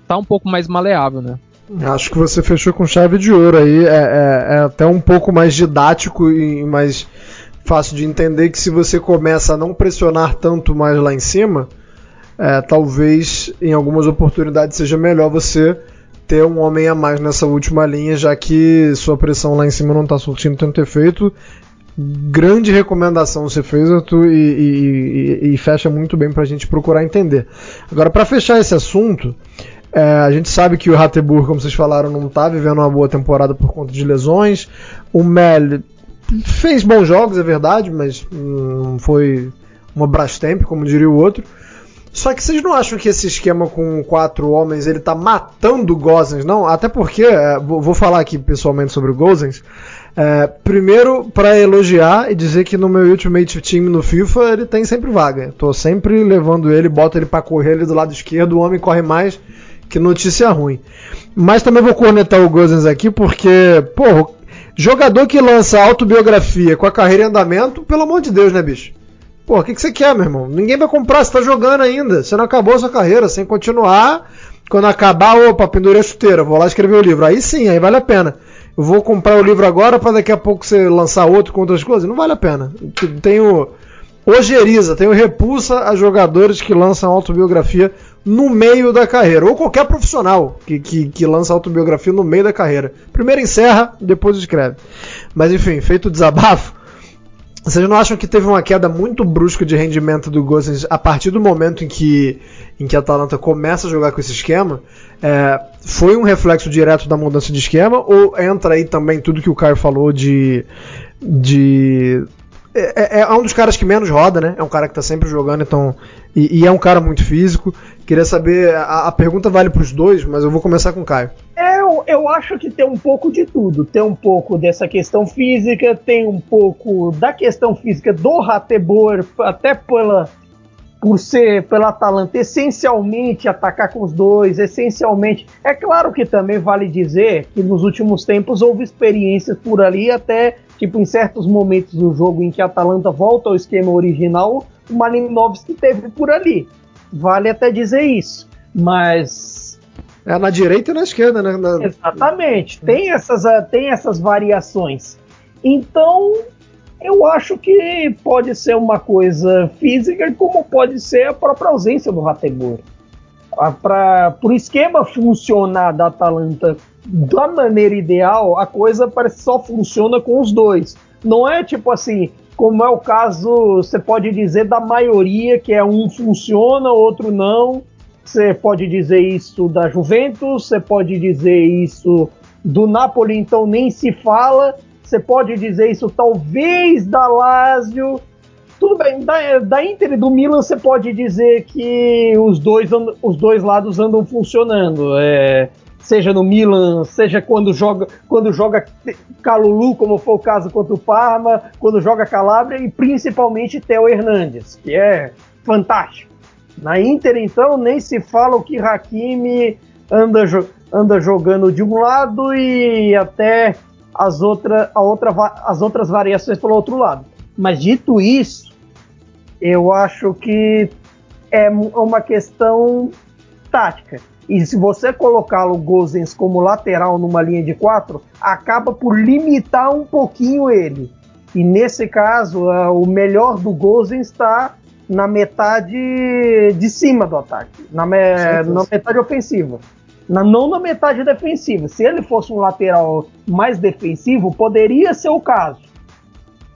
tá um pouco mais maleável, né? Acho que você fechou com chave de ouro aí. É, é, é, até um pouco mais didático e mais fácil de entender que se você começa a não pressionar tanto mais lá em cima, é, talvez em algumas oportunidades seja melhor você ter um homem a mais nessa última linha, já que sua pressão lá em cima não está surtindo tanto efeito. Grande recomendação você fez, Arthur, e, e, e, e fecha muito bem para a gente procurar entender. Agora, para fechar esse assunto, é, a gente sabe que o Hatteburg, como vocês falaram, não está vivendo uma boa temporada por conta de lesões. O Mel fez bons jogos, é verdade, mas não foi uma Brastemp, como diria o outro. Só que vocês não acham que esse esquema com quatro homens ele tá matando o Gozens, não? Até porque, é, vou falar aqui pessoalmente sobre o Gozens. É, primeiro, para elogiar e dizer que no meu Ultimate Team no FIFA ele tem sempre vaga. Tô sempre levando ele, boto ele para correr ali do lado esquerdo, o homem corre mais. Que notícia ruim. Mas também vou cornetar o Gozens aqui porque, porra, jogador que lança autobiografia com a carreira em andamento, pelo amor de Deus, né, bicho? Pô, o que, que você quer, meu irmão? Ninguém vai comprar, você tá jogando ainda. Você não acabou a sua carreira, sem continuar. Quando acabar, opa, pendurei a chuteira, vou lá escrever o livro. Aí sim, aí vale a pena. Eu vou comprar o livro agora para daqui a pouco você lançar outro com outras coisas. Não vale a pena. Tenho ojeriza, tenho repulsa a jogadores que lançam autobiografia no meio da carreira. Ou qualquer profissional que, que, que lança autobiografia no meio da carreira. Primeiro encerra, depois escreve. Mas enfim, feito o desabafo. Vocês não acham que teve uma queda muito brusca de rendimento do Gosens a partir do momento em que, em que a Atalanta começa a jogar com esse esquema? É, foi um reflexo direto da mudança de esquema ou entra aí também tudo que o Caio falou de. de é, é, é um dos caras que menos roda, né? É um cara que está sempre jogando, então. E, e, é um cara muito físico. Queria saber. A, a pergunta vale para os dois, mas eu vou começar com o Caio. Eu, eu acho que tem um pouco de tudo. Tem um pouco dessa questão física, tem um pouco da questão física do Ratebor, até pela, por ser pela Atalanta essencialmente atacar com os dois, essencialmente. É claro que também vale dizer que nos últimos tempos houve experiências por ali, até tipo em certos momentos do jogo em que a Atalanta volta ao esquema original, o Malinovski teve por ali. Vale até dizer isso. Mas é na direita e na esquerda, né? Na... Exatamente. Tem essas, eh, tem essas variações. Então, eu acho que pode ser uma coisa física, como pode ser a própria ausência do Rategor. Para o esquema funcionar da Atalanta da maneira ideal, a coisa parece só funciona com os dois. Não é tipo assim, como é o caso, você pode dizer, da maioria, que é um funciona, outro não você pode dizer isso da Juventus, você pode dizer isso do Napoli, então nem se fala. Você pode dizer isso talvez da Lazio. Tudo bem, da, da Inter e do Milan você pode dizer que os dois, os dois lados andam funcionando. É, seja no Milan, seja quando joga, quando joga Calulu, como foi o caso contra o Parma, quando joga Calabria e principalmente Theo Hernandes, que é fantástico. Na Inter, então, nem se fala o que Hakimi anda, anda jogando de um lado e até as, outra, a outra, as outras variações pelo outro lado. Mas dito isso, eu acho que é uma questão tática. E se você colocá-lo Gozens como lateral numa linha de quatro, acaba por limitar um pouquinho ele. E nesse caso, o melhor do Gozens está na metade de cima do ataque, na, me, na metade ofensiva. Na, não na metade defensiva. Se ele fosse um lateral mais defensivo, poderia ser o caso.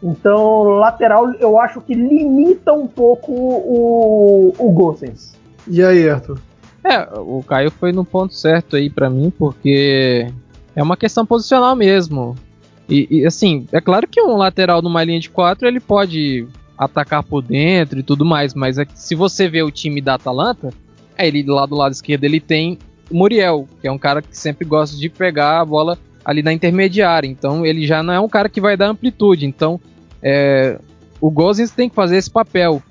Então, lateral eu acho que limita um pouco o, o Gosens. E aí, Arthur? É, o Caio foi no ponto certo aí para mim, porque é uma questão posicional mesmo. E, e, assim, é claro que um lateral numa linha de quatro ele pode atacar por dentro e tudo mais, mas é que se você vê o time da Atalanta, é ele lá do lado esquerdo ele tem o Muriel, que é um cara que sempre gosta de pegar a bola ali na intermediária, então ele já não é um cara que vai dar amplitude, então é, o Gozens tem que fazer esse papel.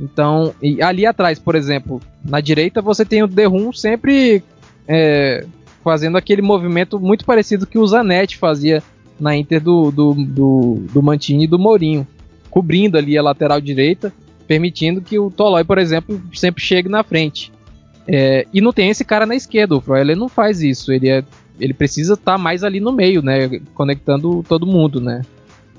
Então, ali atrás, por exemplo, na direita você tem o Derrum sempre é, fazendo aquele movimento muito parecido que o Zanetti fazia na Inter do, do, do, do Mantini e do Mourinho cobrindo ali a lateral direita, permitindo que o Tolói, por exemplo, sempre chegue na frente. É, e não tem esse cara na esquerda, o Freuler não faz isso, ele, é, ele precisa estar tá mais ali no meio, né, conectando todo mundo, né.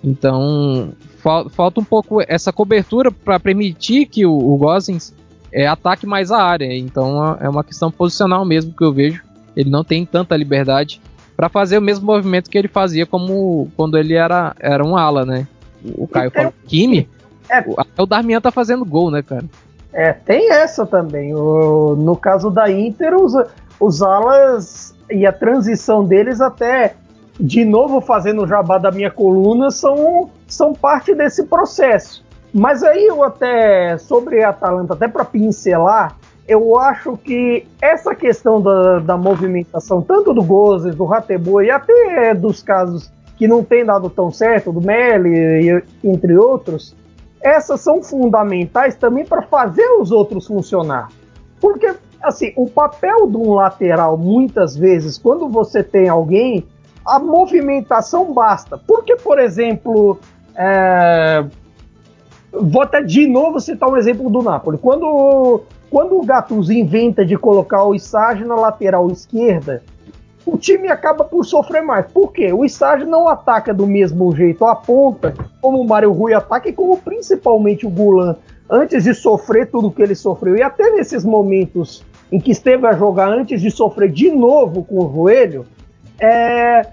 Então, fal, falta um pouco essa cobertura para permitir que o, o Gosens é ataque mais a área. Então é uma questão posicional mesmo que eu vejo. Ele não tem tanta liberdade para fazer o mesmo movimento que ele fazia como quando ele era, era um ala, né? O Caio falou Kimi, é. o, o Darmian tá fazendo gol, né, cara? É, tem essa também. O, no caso da Inter, os, os alas e a transição deles até de novo fazendo o jabá da minha coluna são, são parte desse processo. Mas aí eu até, sobre a Atalanta, até para pincelar, eu acho que essa questão da, da movimentação, tanto do Gozes, do Ratebo e até dos casos que não tem dado tão certo, do Meli, entre outros, essas são fundamentais também para fazer os outros funcionar. Porque, assim, o papel de um lateral, muitas vezes, quando você tem alguém, a movimentação basta. Porque, por exemplo, é... vou até de novo citar um exemplo do Napoli. Quando, quando o Gattuso inventa de colocar o Issage na lateral esquerda, o time acaba por sofrer mais. Por quê? O estágio não ataca do mesmo jeito a ponta, como o Mário Rui ataca, e como principalmente o Gulan, antes de sofrer tudo que ele sofreu, e até nesses momentos em que esteve a jogar antes de sofrer de novo com o joelho, é,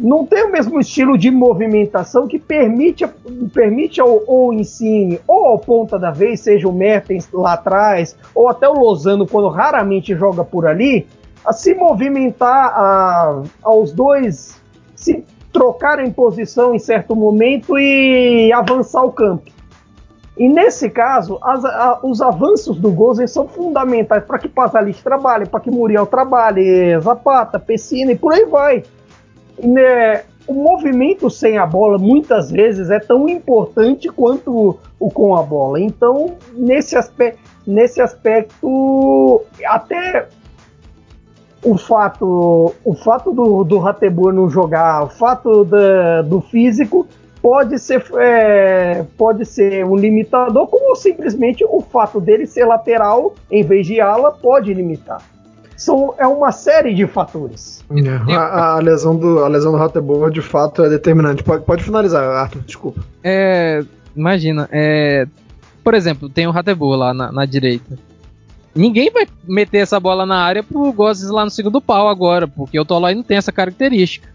não tem o mesmo estilo de movimentação que permite, permite ao, ou Insigne ou ao ponta da vez, seja o Mertens lá atrás, ou até o Lozano, quando raramente joga por ali, a se movimentar, a, aos dois se trocarem posição em certo momento e avançar o campo. E nesse caso, as, a, os avanços do Gozen são fundamentais para que Pasalic trabalhe, para que Muriel trabalhe, Zapata, Pessina e por aí vai. Né, o movimento sem a bola muitas vezes é tão importante quanto o, com a bola. Então, nesse aspecto, nesse aspecto, até o fato, o fato do, do não jogar, o fato da, do físico pode ser, é, pode ser um limitador, como simplesmente o fato dele ser lateral em vez de ala pode limitar. São, é uma série de fatores. É, a, a, lesão do, a lesão do Ratebur de fato é determinante. Pode, pode finalizar, Arthur, desculpa. É, imagina, é, por exemplo, tem o Ratebur lá na, na direita Ninguém vai meter essa bola na área pro Gozes lá no segundo pau agora, porque o Tolói não tem essa característica.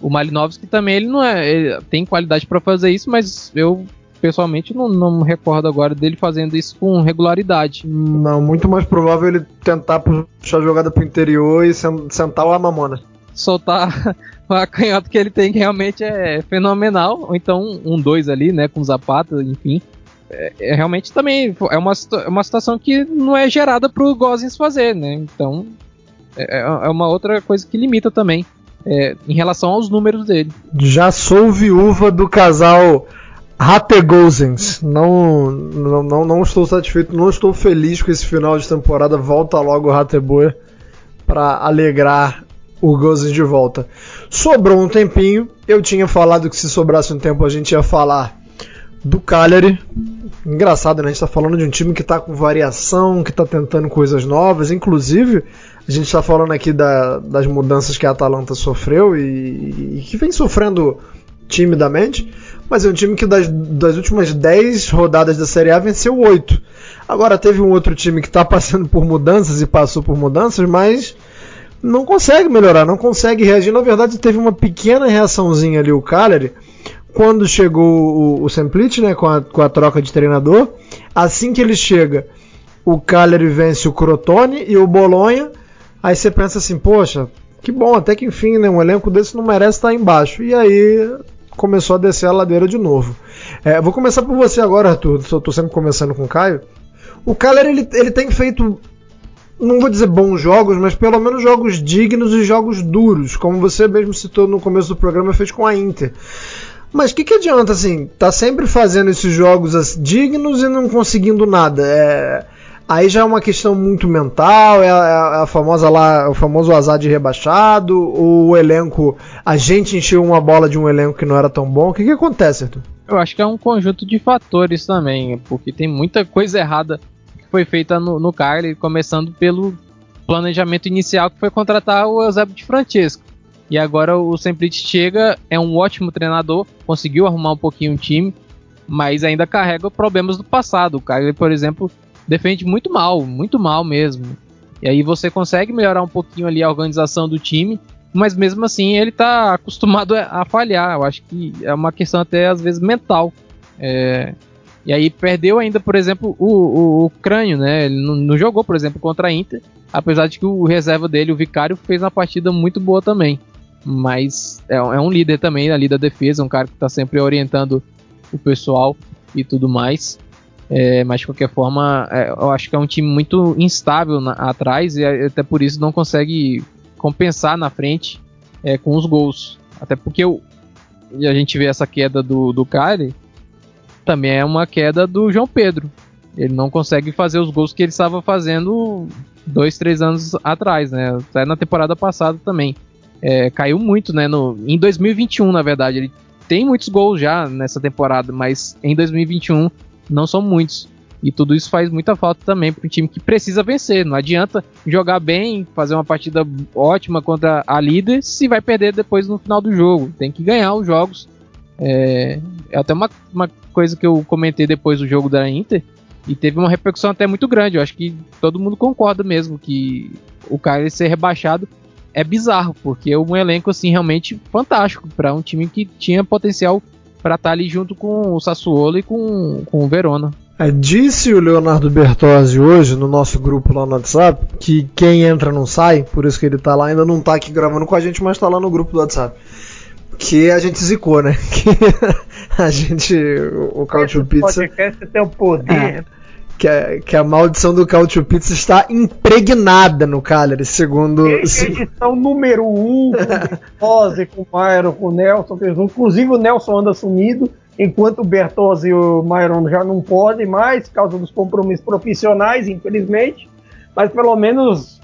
O Malinovski também ele não é, ele tem qualidade para fazer isso, mas eu pessoalmente não, não me recordo agora dele fazendo isso com regularidade. Não, muito mais provável ele tentar puxar a jogada pro interior e sentar o Amamona. Soltar a canhota que ele tem que realmente é fenomenal, ou então um dois ali, né, com Zapata, enfim é, é, realmente também é uma, é uma situação que não é gerada pro Gozens fazer, né? Então é, é, é uma outra coisa que limita também é, em relação aos números dele. Já sou viúva do casal Rategozens. Não, não, não, não estou satisfeito, não estou feliz com esse final de temporada. Volta logo o Rateboer para alegrar o Gozens de volta. Sobrou um tempinho. Eu tinha falado que se sobrasse um tempo a gente ia falar do Cagliari. Engraçado, né? A gente tá falando de um time que tá com variação, que tá tentando coisas novas. Inclusive, a gente tá falando aqui da, das mudanças que a Atalanta sofreu e, e, que vem sofrendo timidamente. Mas é um time que das, das últimas 10 rodadas da Série A venceu 8. Agora teve um outro time que tá passando por mudanças e passou por mudanças, mas não consegue melhorar, não consegue reagir. Na verdade, teve uma pequena reaçãozinha ali o Cagliari quando chegou o, o Semplitch, né, com a, com a troca de treinador, assim que ele chega, o Cagliari vence o Crotone e o Bolonha, aí você pensa assim, poxa, que bom, até que enfim, né, um elenco desse não merece estar embaixo. E aí começou a descer a ladeira de novo. É, vou começar por você agora, Arthur, estou sempre começando com o Caio. O Cagliari, ele, ele tem feito não vou dizer bons jogos, mas pelo menos jogos dignos e jogos duros, como você mesmo citou no começo do programa, fez com a Inter. Mas o que, que adianta, assim, tá sempre fazendo esses jogos assim, dignos e não conseguindo nada? É, aí já é uma questão muito mental, é a, é a, famosa lá, o famoso azar de rebaixado, o elenco, a gente encheu uma bola de um elenco que não era tão bom. O que, que acontece, Arthur? Eu acho que é um conjunto de fatores também, porque tem muita coisa errada que foi feita no, no Carly, começando pelo planejamento inicial que foi contratar o Eusébio de Francesco. E agora o Semplitz chega, é um ótimo treinador, conseguiu arrumar um pouquinho o time, mas ainda carrega problemas do passado. O Cagliari, por exemplo, defende muito mal, muito mal mesmo. E aí você consegue melhorar um pouquinho ali a organização do time, mas mesmo assim ele tá acostumado a falhar. Eu acho que é uma questão até às vezes mental. É, e aí perdeu ainda, por exemplo, o, o, o Crânio, né? Ele não, não, jogou, por exemplo, contra a Inter, apesar de que o reserva dele, o Vicário, fez uma partida muito boa também. Mas é, é um líder também ali da defesa, um cara que está sempre orientando o pessoal e tudo mais. É, mas de qualquer forma, é, eu acho que é um time muito instável na, atrás e até por isso não consegue compensar na frente é, com os gols. Até porque o, a gente vê essa queda do, do Kyle, também é uma queda do João Pedro. Ele não consegue fazer os gols que ele estava fazendo dois, três anos atrás, né? Até na temporada passada também. É, caiu muito, né? No, em 2021, na verdade. Ele tem muitos gols já nessa temporada, mas em 2021 não são muitos. E tudo isso faz muita falta também para um time que precisa vencer. Não adianta jogar bem, fazer uma partida ótima contra a líder se vai perder depois no final do jogo. Tem que ganhar os jogos é, é até uma, uma coisa que eu comentei depois do jogo da Inter e teve uma repercussão até muito grande. Eu acho que todo mundo concorda mesmo que o cara ser rebaixado é bizarro, porque é um elenco assim realmente fantástico para um time que tinha potencial para estar tá ali junto com o Sassuolo e com, com o Verona. É, disse o Leonardo Bertozzi hoje no nosso grupo lá no WhatsApp que quem entra não sai, por isso que ele tá lá, ainda não tá aqui gravando com a gente, mas tá lá no grupo do WhatsApp que a gente zicou, né? Que a gente. O Cautio Pizza. podcast tem o poder. É, que, a, que a maldição do Cautio Pizza está impregnada no Cagliari, segundo. Edição número 1, um, com o com o Myron, com o Nelson, inclusive o Nelson anda sumido, enquanto o Bertozzi e o Myron já não podem mais, por causa dos compromissos profissionais, infelizmente. Mas pelo menos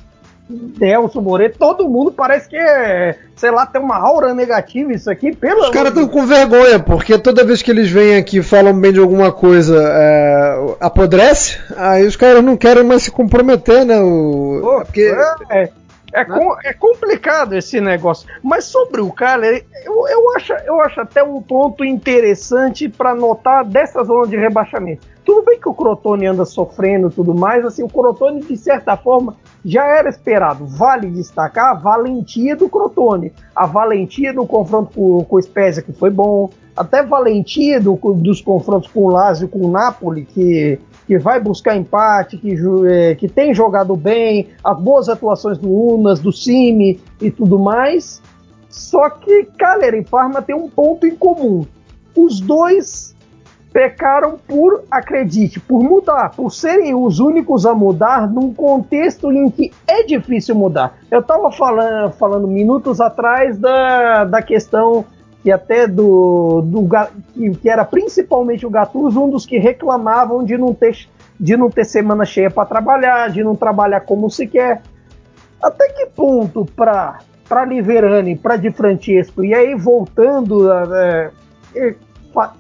Nelson Moreira, todo mundo parece que é, sei lá, tem uma aura negativa isso aqui, pelo Os caras estão com vergonha, porque toda vez que eles vêm aqui e falam bem de alguma coisa, é, apodrece, aí os caras não querem mais se comprometer, né? O, Pô, porque... É, é, com, é, complicado esse negócio. Mas sobre o cara, eu, eu, acho, eu acho até um ponto interessante para notar dessa zona de rebaixamento. Tudo bem que o Crotone anda sofrendo tudo mais, assim, o Crotone, de certa forma, já era esperado. Vale destacar a valentia do Crotone, a valentia do confronto com, com o Spezia, que foi bom, até valentia do, dos confrontos com o Lazio, com o Napoli, que, que vai buscar empate, que, é, que tem jogado bem, as boas atuações do Unas, do Cime e tudo mais. Só que Cagliari e Parma tem um ponto em comum. Os dois pecaram por, acredite, por mudar, por serem os únicos a mudar num contexto em que é difícil mudar. Eu estava falando, falando minutos atrás da, da questão que até do, do que, era principalmente o Gattuso, um dos que reclamavam de não ter, de não ter semana cheia para trabalhar, de não trabalhar como se quer. Até que ponto para para Liverani, para Di Francesco, e aí voltando é,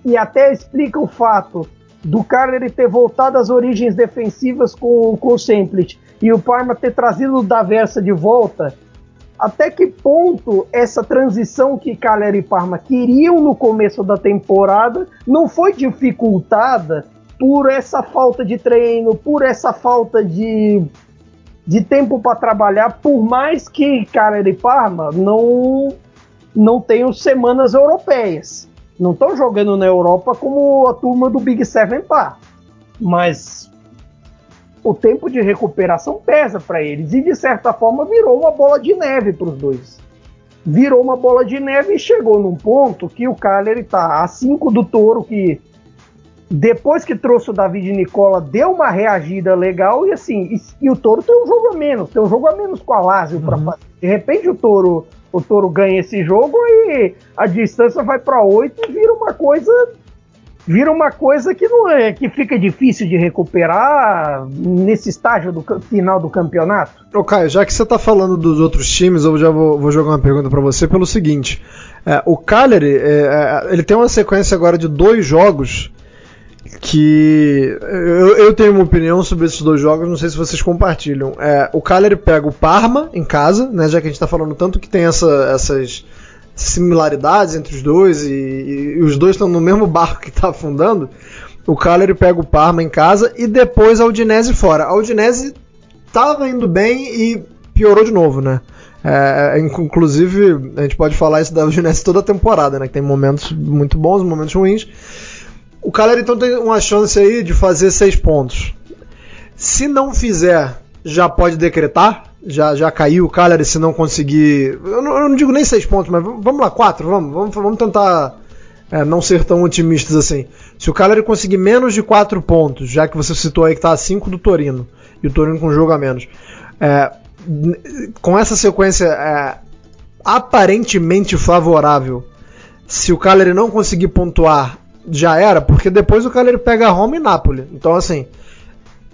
e até explica o fato do Carter ter voltado às origens defensivas com, com o Semplit e o Parma ter trazido o Daversa de volta, até que ponto essa transição que Cagliari e Parma queriam no começo da temporada não foi dificultada por essa falta de treino, por essa falta de, de tempo para trabalhar, por mais que Cagliari e Parma não, não tenham semanas europeias não estão jogando na Europa como a turma do Big Seven tá. Mas o tempo de recuperação pesa para eles e de certa forma virou uma bola de neve para os dois. Virou uma bola de neve e chegou num ponto que o Cagliari está a 5 do Toro que depois que trouxe o David Nicola deu uma reagida legal e assim, e, e o Toro tem um jogo a menos, tem um jogo a menos com a Lazio uhum. para fazer. De repente o Toro o Toro ganha esse jogo e a distância vai para 8 e vira uma coisa vira uma coisa que não é que fica difícil de recuperar nesse estágio do final do campeonato. Ô Caio, já que você está falando dos outros times, eu já vou, vou jogar uma pergunta para você pelo seguinte: é, o Cagliari é, é, ele tem uma sequência agora de dois jogos que eu, eu, tenho uma opinião sobre esses dois jogos, não sei se vocês compartilham. É, o Cagliari pega o Parma em casa, né, já que a gente está falando tanto que tem essa, essas similaridades entre os dois e, e, e os dois estão no mesmo barco que está afundando. o Cagliari pega o Parma em casa e depois a Udinese fora. A Udinese estava indo bem e piorou de novo, né? É, é, inclusive, a gente pode falar isso da Udinese toda a temporada, né? Que tem momentos muito bons, momentos ruins. O Cagliari então tem uma chance aí de fazer seis pontos. Se não fizer, já pode decretar. Já, já caiu o Cagliari se não conseguir. Eu não, eu não digo nem seis pontos, mas vamos lá, quatro, vamos, vamos, vamos tentar é, não ser tão otimistas assim. Se o Cagliari conseguir menos de quatro pontos, já que você citou aí que está a 5 do Torino, e o Torino com jogo a menos, é, com essa sequência é, aparentemente favorável, se o Cagliari não conseguir pontuar, já era, porque depois o Cagliari pega Roma e Nápoles. Então, assim,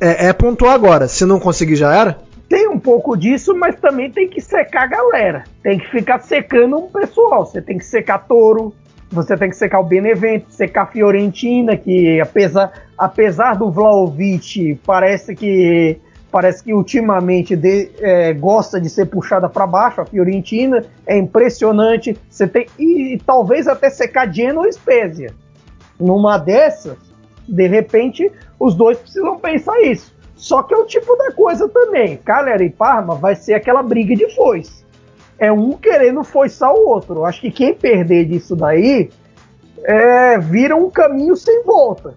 é, é pontuar agora. Se não conseguir, já era? Tem um pouco disso, mas também tem que secar a galera. Tem que ficar secando um pessoal. Você tem que secar Toro, você tem que secar o Benevento, secar a Fiorentina, que apesar, apesar do Vlaovic, parece que parece que ultimamente de, é, gosta de ser puxada para baixo, a Fiorentina é impressionante. Você tem e, e talvez até secar Genoa ou Spezia. Numa dessas, de repente, os dois precisam pensar isso. Só que é o tipo da coisa também. Cagliari e Parma vai ser aquela briga de foice é um querendo forçar o outro. Acho que quem perder disso daí é, vira um caminho sem volta.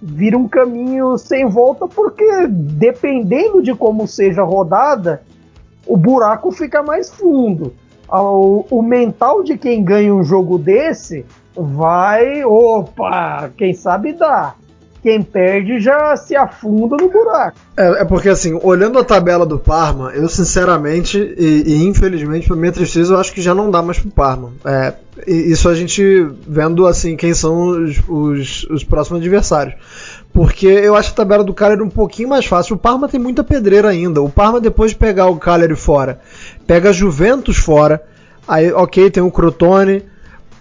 Vira um caminho sem volta porque, dependendo de como seja a rodada, o buraco fica mais fundo. O, o mental de quem ganha um jogo desse vai, opa, quem sabe dá quem perde já se afunda no buraco. É, é, porque assim, olhando a tabela do Parma, eu sinceramente e, e infelizmente para minha tristeza, eu acho que já não dá mais pro Parma. É, isso a gente vendo assim quem são os, os, os, próximos adversários. Porque eu acho a tabela do Cagliari um pouquinho mais fácil. O Parma tem muita pedreira ainda. O Parma depois de pegar o Cagliari fora, pega a Juventus fora. Aí, ok, tem o Crotone,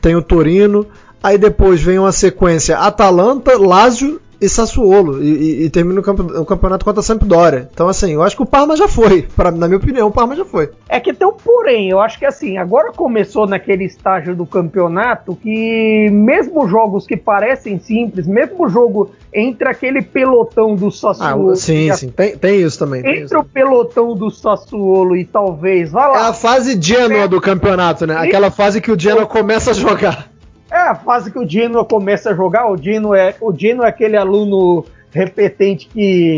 tem o Torino. Aí depois vem uma sequência Atalanta, Lazio e Sassuolo e, e, e termina o, camp o, campeonato contra a Sampdoria. Então, assim, eu acho que o Parma já foi. Pra, na minha opinião, o Parma já foi. É que tem um porém. Eu acho que, assim, agora começou naquele estágio do campeonato que, mesmo jogos que parecem simples, mesmo jogo entre aquele pelotão do Sassuolo. Ah, sim, sim. Tem, tem, isso também. Entre isso. o pelotão do Sassuolo e talvez. Vá lá. É a fase Genoa do campeonato, né? Aquela fase que o Genoa começa a jogar. É a fase que o Dino começa a jogar. O Dino é, o Dino é aquele aluno repetente que.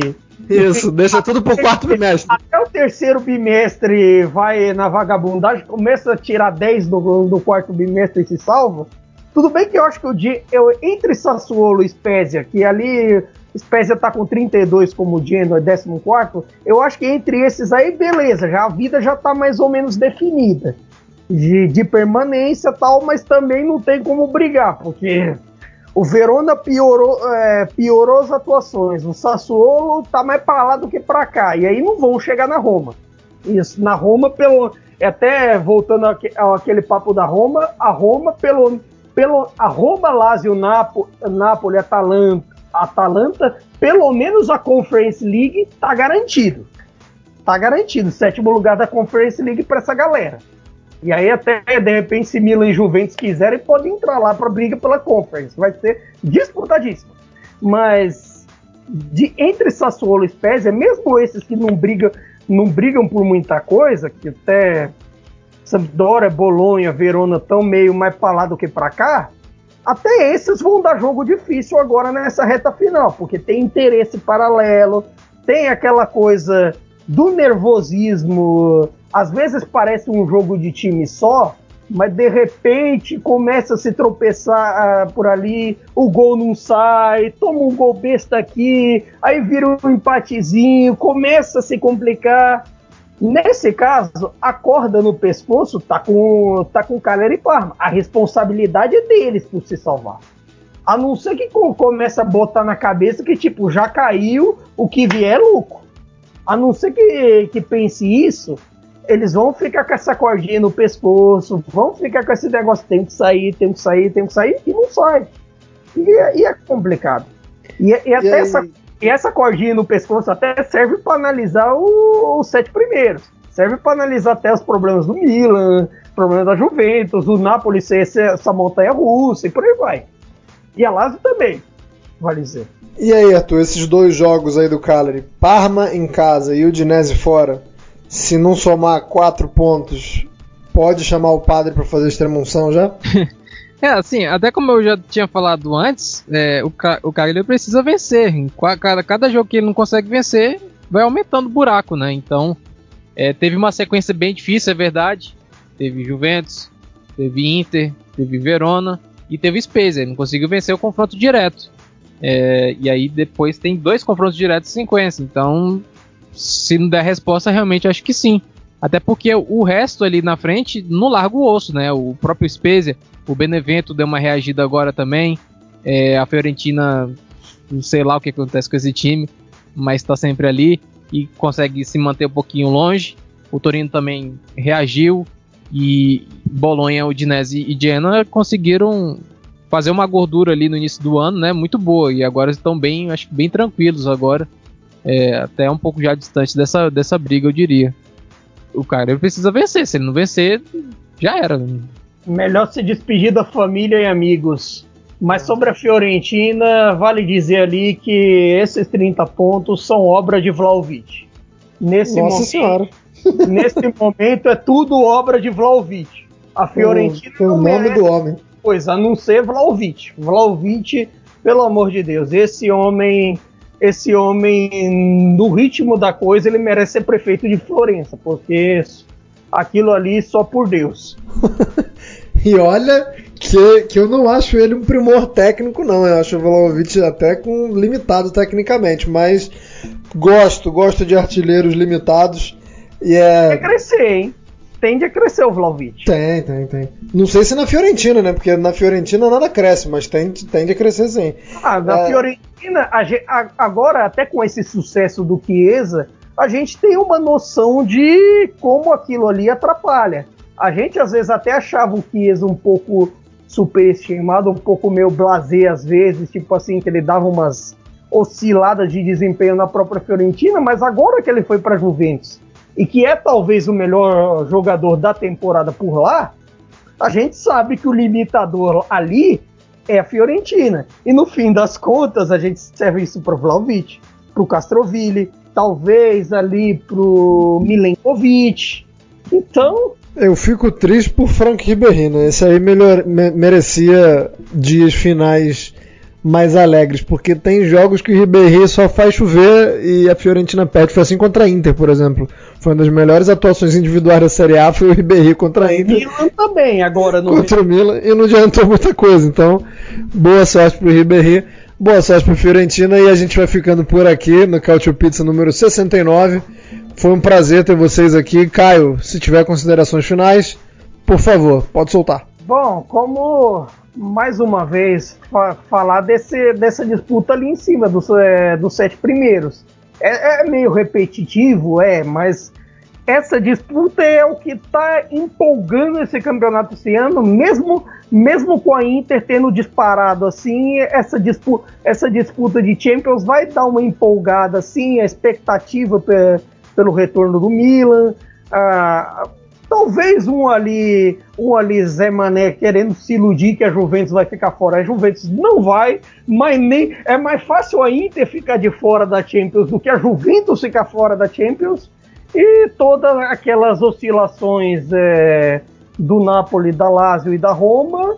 Isso, deixa tudo pro quarto bimestre. Até o terceiro bimestre vai na vagabundagem, começa a tirar 10 do, do quarto bimestre e se salva. Tudo bem que eu acho que o Dino, eu, entre Sassuolo e Spezia, que ali Spezia tá com 32 como o Dino é 14, eu acho que entre esses aí, beleza, já a vida já tá mais ou menos definida de, de permanência tal, mas também não tem como brigar, porque o Verona piorou, é, piorou as atuações, o Sassuolo tá mais para lá do que para cá, e aí não vão chegar na Roma. Isso, na Roma, pelo. Até voltando àquele papo da Roma, a Roma, pelo. pelo a Roma, Lazio, Napo, Napoli, Atalanta, Atalanta, pelo menos a Conference League tá garantido. Tá garantido. Sétimo lugar da Conference League para essa galera. E aí até, de repente, se Milan e Juventus quiserem, podem entrar lá para briga pela Conference. Vai ser disputadíssimo. Mas de, entre Sassuolo e Spezia, mesmo esses que não brigam, não brigam por muita coisa, que até Sampdoria, Bolonha, Verona estão meio mais para lá do que para cá, até esses vão dar jogo difícil agora nessa reta final, porque tem interesse paralelo, tem aquela coisa do nervosismo às vezes parece um jogo de time só, mas de repente começa a se tropeçar uh, por ali, o gol não sai, toma um gol besta aqui, aí vira um empatezinho, começa a se complicar. Nesse caso, a corda no pescoço tá com, tá com Caleri e Parma. A responsabilidade é deles por se salvar. A não ser que começa a botar na cabeça que, tipo, já caiu, o que vier é lucro. A não ser que, que pense isso, eles vão ficar com essa cordinha no pescoço, vão ficar com esse negócio, tem que sair, tem que sair, tem que sair, e não sai. E, é, e é complicado. E, e até e essa, e essa cordinha no pescoço até serve para analisar o, os sete primeiros. Serve para analisar até os problemas do Milan, problemas da Juventus, o Napoli ser essa, essa montanha russa e por aí vai. E a Lazio também. vale dizer. E aí, Arthur, esses dois jogos aí do Cagliari, Parma em casa e Udinese fora, se não somar quatro pontos, pode chamar o padre para fazer extremunção já? É, assim, até como eu já tinha falado antes, é, o, o Cagliari precisa vencer. Em cada, cada jogo que ele não consegue vencer, vai aumentando o buraco, né? Então, é, teve uma sequência bem difícil, é verdade. Teve Juventus, teve Inter, teve Verona e teve Spezia. Ele não conseguiu vencer o confronto direto. É, e aí depois tem dois confrontos diretos em sequência. Então, se não der resposta, realmente acho que sim. Até porque o resto ali na frente não larga o osso, né? O próprio Spezia, o Benevento deu uma reagida agora também. É, a Fiorentina, não sei lá o que acontece com esse time, mas está sempre ali e consegue se manter um pouquinho longe. O Torino também reagiu e Bolonha, Udinese e Genoa conseguiram fazer uma gordura ali no início do ano, né? Muito boa e agora estão bem, acho bem tranquilos agora, é, até um pouco já distante dessa, dessa briga, eu diria o cara ele precisa vencer. Se ele não vencer, já era. Melhor se despedir da família e amigos. Mas sobre a Fiorentina, vale dizer ali que esses 30 pontos são obra de Vlaovic. Nesse Nossa momento, senhora. nesse momento é tudo obra de Vlaovic. A Fiorentina o, o nome do homem. Pois, a não ser Vlaovic. Vlaovic, pelo amor de Deus, esse homem esse homem, no ritmo da coisa, ele merece ser prefeito de Florença, porque aquilo ali só por Deus. e olha que, que eu não acho ele um primor técnico, não. Eu acho o Vlaovic até com limitado tecnicamente, mas gosto, gosto de artilheiros limitados. E é... Quer crescer, hein? Tende a crescer o Vlaovic. Tem, tem, tem. Não sei se na Fiorentina, né? Porque na Fiorentina nada cresce, mas tende, tende a crescer sim. Ah, na é... Fiorentina, a, agora até com esse sucesso do Chiesa, a gente tem uma noção de como aquilo ali atrapalha. A gente às vezes até achava o Chiesa um pouco superestimado, um pouco meio blasé às vezes, tipo assim, que ele dava umas osciladas de desempenho na própria Fiorentina, mas agora que ele foi para Juventus e que é talvez o melhor jogador da temporada por lá, a gente sabe que o limitador ali é a Fiorentina. E no fim das contas, a gente serve isso para o Vlaovic, para o Castroville, talvez ali para o Milenkovic. Então. Eu fico triste por Frank Ribéry, né? Esse aí melhor, me, merecia dias finais mais alegres, porque tem jogos que o Ribéry só faz chover e a Fiorentina perde. Foi assim contra a Inter, por exemplo. Foi uma das melhores atuações individuais da Série A, foi o Ribéry contra a Inter. O Milan também, agora no Contra o Milan, e não adiantou muita coisa. Então, boa sorte pro Ribéry, boa sorte pro Fiorentina, e a gente vai ficando por aqui no Cautio Pizza número 69. Foi um prazer ter vocês aqui. Caio, se tiver considerações finais, por favor, pode soltar. Bom, como mais uma vez fa falar desse, dessa disputa ali em cima dos, é, dos sete primeiros. É, é, meio repetitivo, é, mas essa disputa é o que está empolgando esse campeonato esse ano, mesmo, mesmo com a Inter tendo disparado assim, essa disputa, essa disputa de Champions vai dar uma empolgada assim, a expectativa pelo retorno do Milan, a, Talvez um ali, um ali Zé Mané querendo se iludir que a Juventus vai ficar fora. A Juventus não vai, mas nem é mais fácil a Inter ficar de fora da Champions do que a Juventus ficar fora da Champions. E todas aquelas oscilações é, do Napoli, da Lazio e da Roma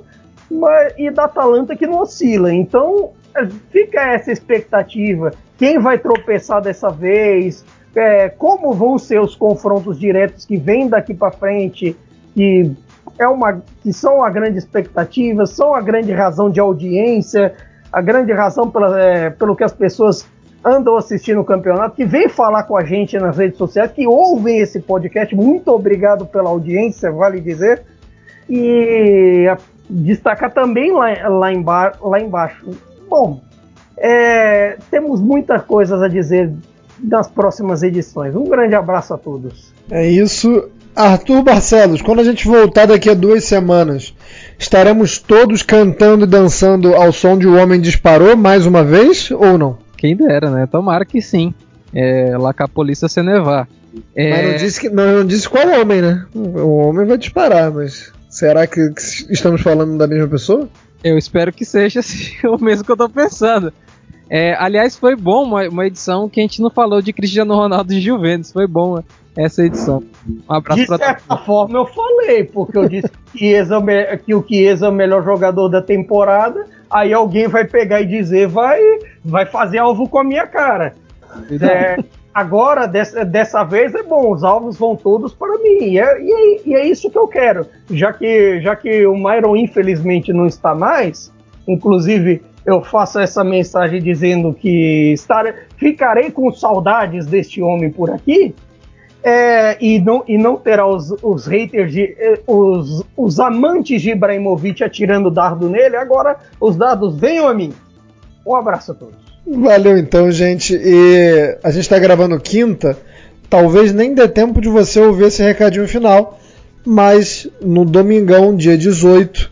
mas, e da Atalanta que não oscila. Então é, fica essa expectativa. Quem vai tropeçar dessa vez? É, como vão ser os confrontos diretos que vêm daqui para frente, que, é uma, que são a grande expectativa, são a grande razão de audiência, a grande razão pela, é, pelo que as pessoas andam assistindo o campeonato, que vem falar com a gente nas redes sociais, que ouvem esse podcast. Muito obrigado pela audiência, vale dizer. E destacar também lá, lá, emba lá embaixo. Bom, é, temos muitas coisas a dizer das próximas edições. Um grande abraço a todos. É isso. Arthur Barcelos, quando a gente voltar daqui a duas semanas, estaremos todos cantando e dançando ao som de O Homem Disparou mais uma vez ou não? Quem dera, né? Tomara que sim. É, lá com a polícia se nevar. É... Mas não disse, que, não, não disse qual homem, né? O homem vai disparar, mas será que, que estamos falando da mesma pessoa? Eu espero que seja assim, o mesmo que eu tô pensando. É, aliás, foi bom uma, uma, edição que a gente não falou de Cristiano Ronaldo e Juventus. Foi bom essa edição. Um abraço De certa forma eu falei, porque eu disse que, Chiesa, que o Chiesa é o melhor jogador da temporada. Aí alguém vai pegar e dizer, vai, vai fazer alvo com a minha cara. É, agora, dessa, dessa vez é bom, os alvos vão todos para mim. E é, e é, e é isso que eu quero. Já que, já que o Myron infelizmente não está mais, inclusive eu faço essa mensagem dizendo que ficarei com saudades deste homem por aqui. É, e, não, e não terá os, os haters, de, eh, os, os amantes de Ibrahimovic atirando dardo nele. Agora os dados venham a mim. Um abraço a todos. Valeu então, gente. E a gente está gravando quinta. Talvez nem dê tempo de você ouvir esse recadinho final. Mas no domingão, dia 18,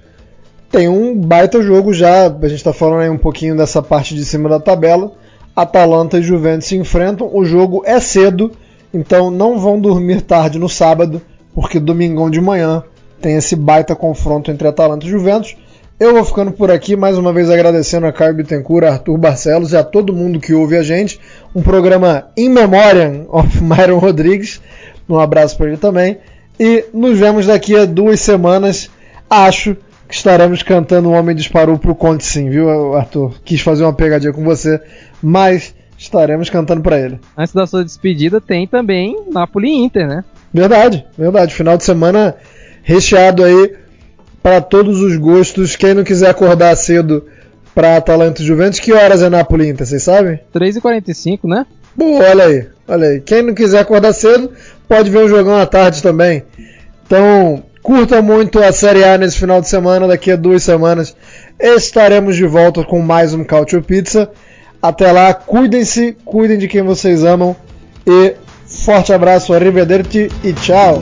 tem um baita jogo já. A gente está falando aí um pouquinho dessa parte de cima da tabela. Atalanta e Juventus se enfrentam. O jogo é cedo, então não vão dormir tarde no sábado, porque domingão de manhã tem esse baita confronto entre Atalanta e Juventus. Eu vou ficando por aqui, mais uma vez agradecendo a Caio Bittencourt, a Arthur Barcelos e a todo mundo que ouve a gente. Um programa in memoriam of Myron Rodrigues. Um abraço para ele também. E nos vemos daqui a duas semanas, acho, que estaremos cantando O Homem Disparou pro Conte sim, viu, Arthur? Quis fazer uma pegadinha com você, mas estaremos cantando para ele. Antes da sua despedida, tem também Napoli Inter, né? Verdade, verdade. Final de semana recheado aí para todos os gostos. Quem não quiser acordar cedo para Atalanta e Juventus, que horas é Napoli Inter, vocês sabem? 3h45, né? Boa, olha aí, olha aí. Quem não quiser acordar cedo, pode ver o jogão à tarde também. Então, Curta muito a Série A nesse final de semana. Daqui a duas semanas estaremos de volta com mais um Cautio Pizza. Até lá, cuidem-se, cuidem de quem vocês amam. E forte abraço, arrivederci e tchau!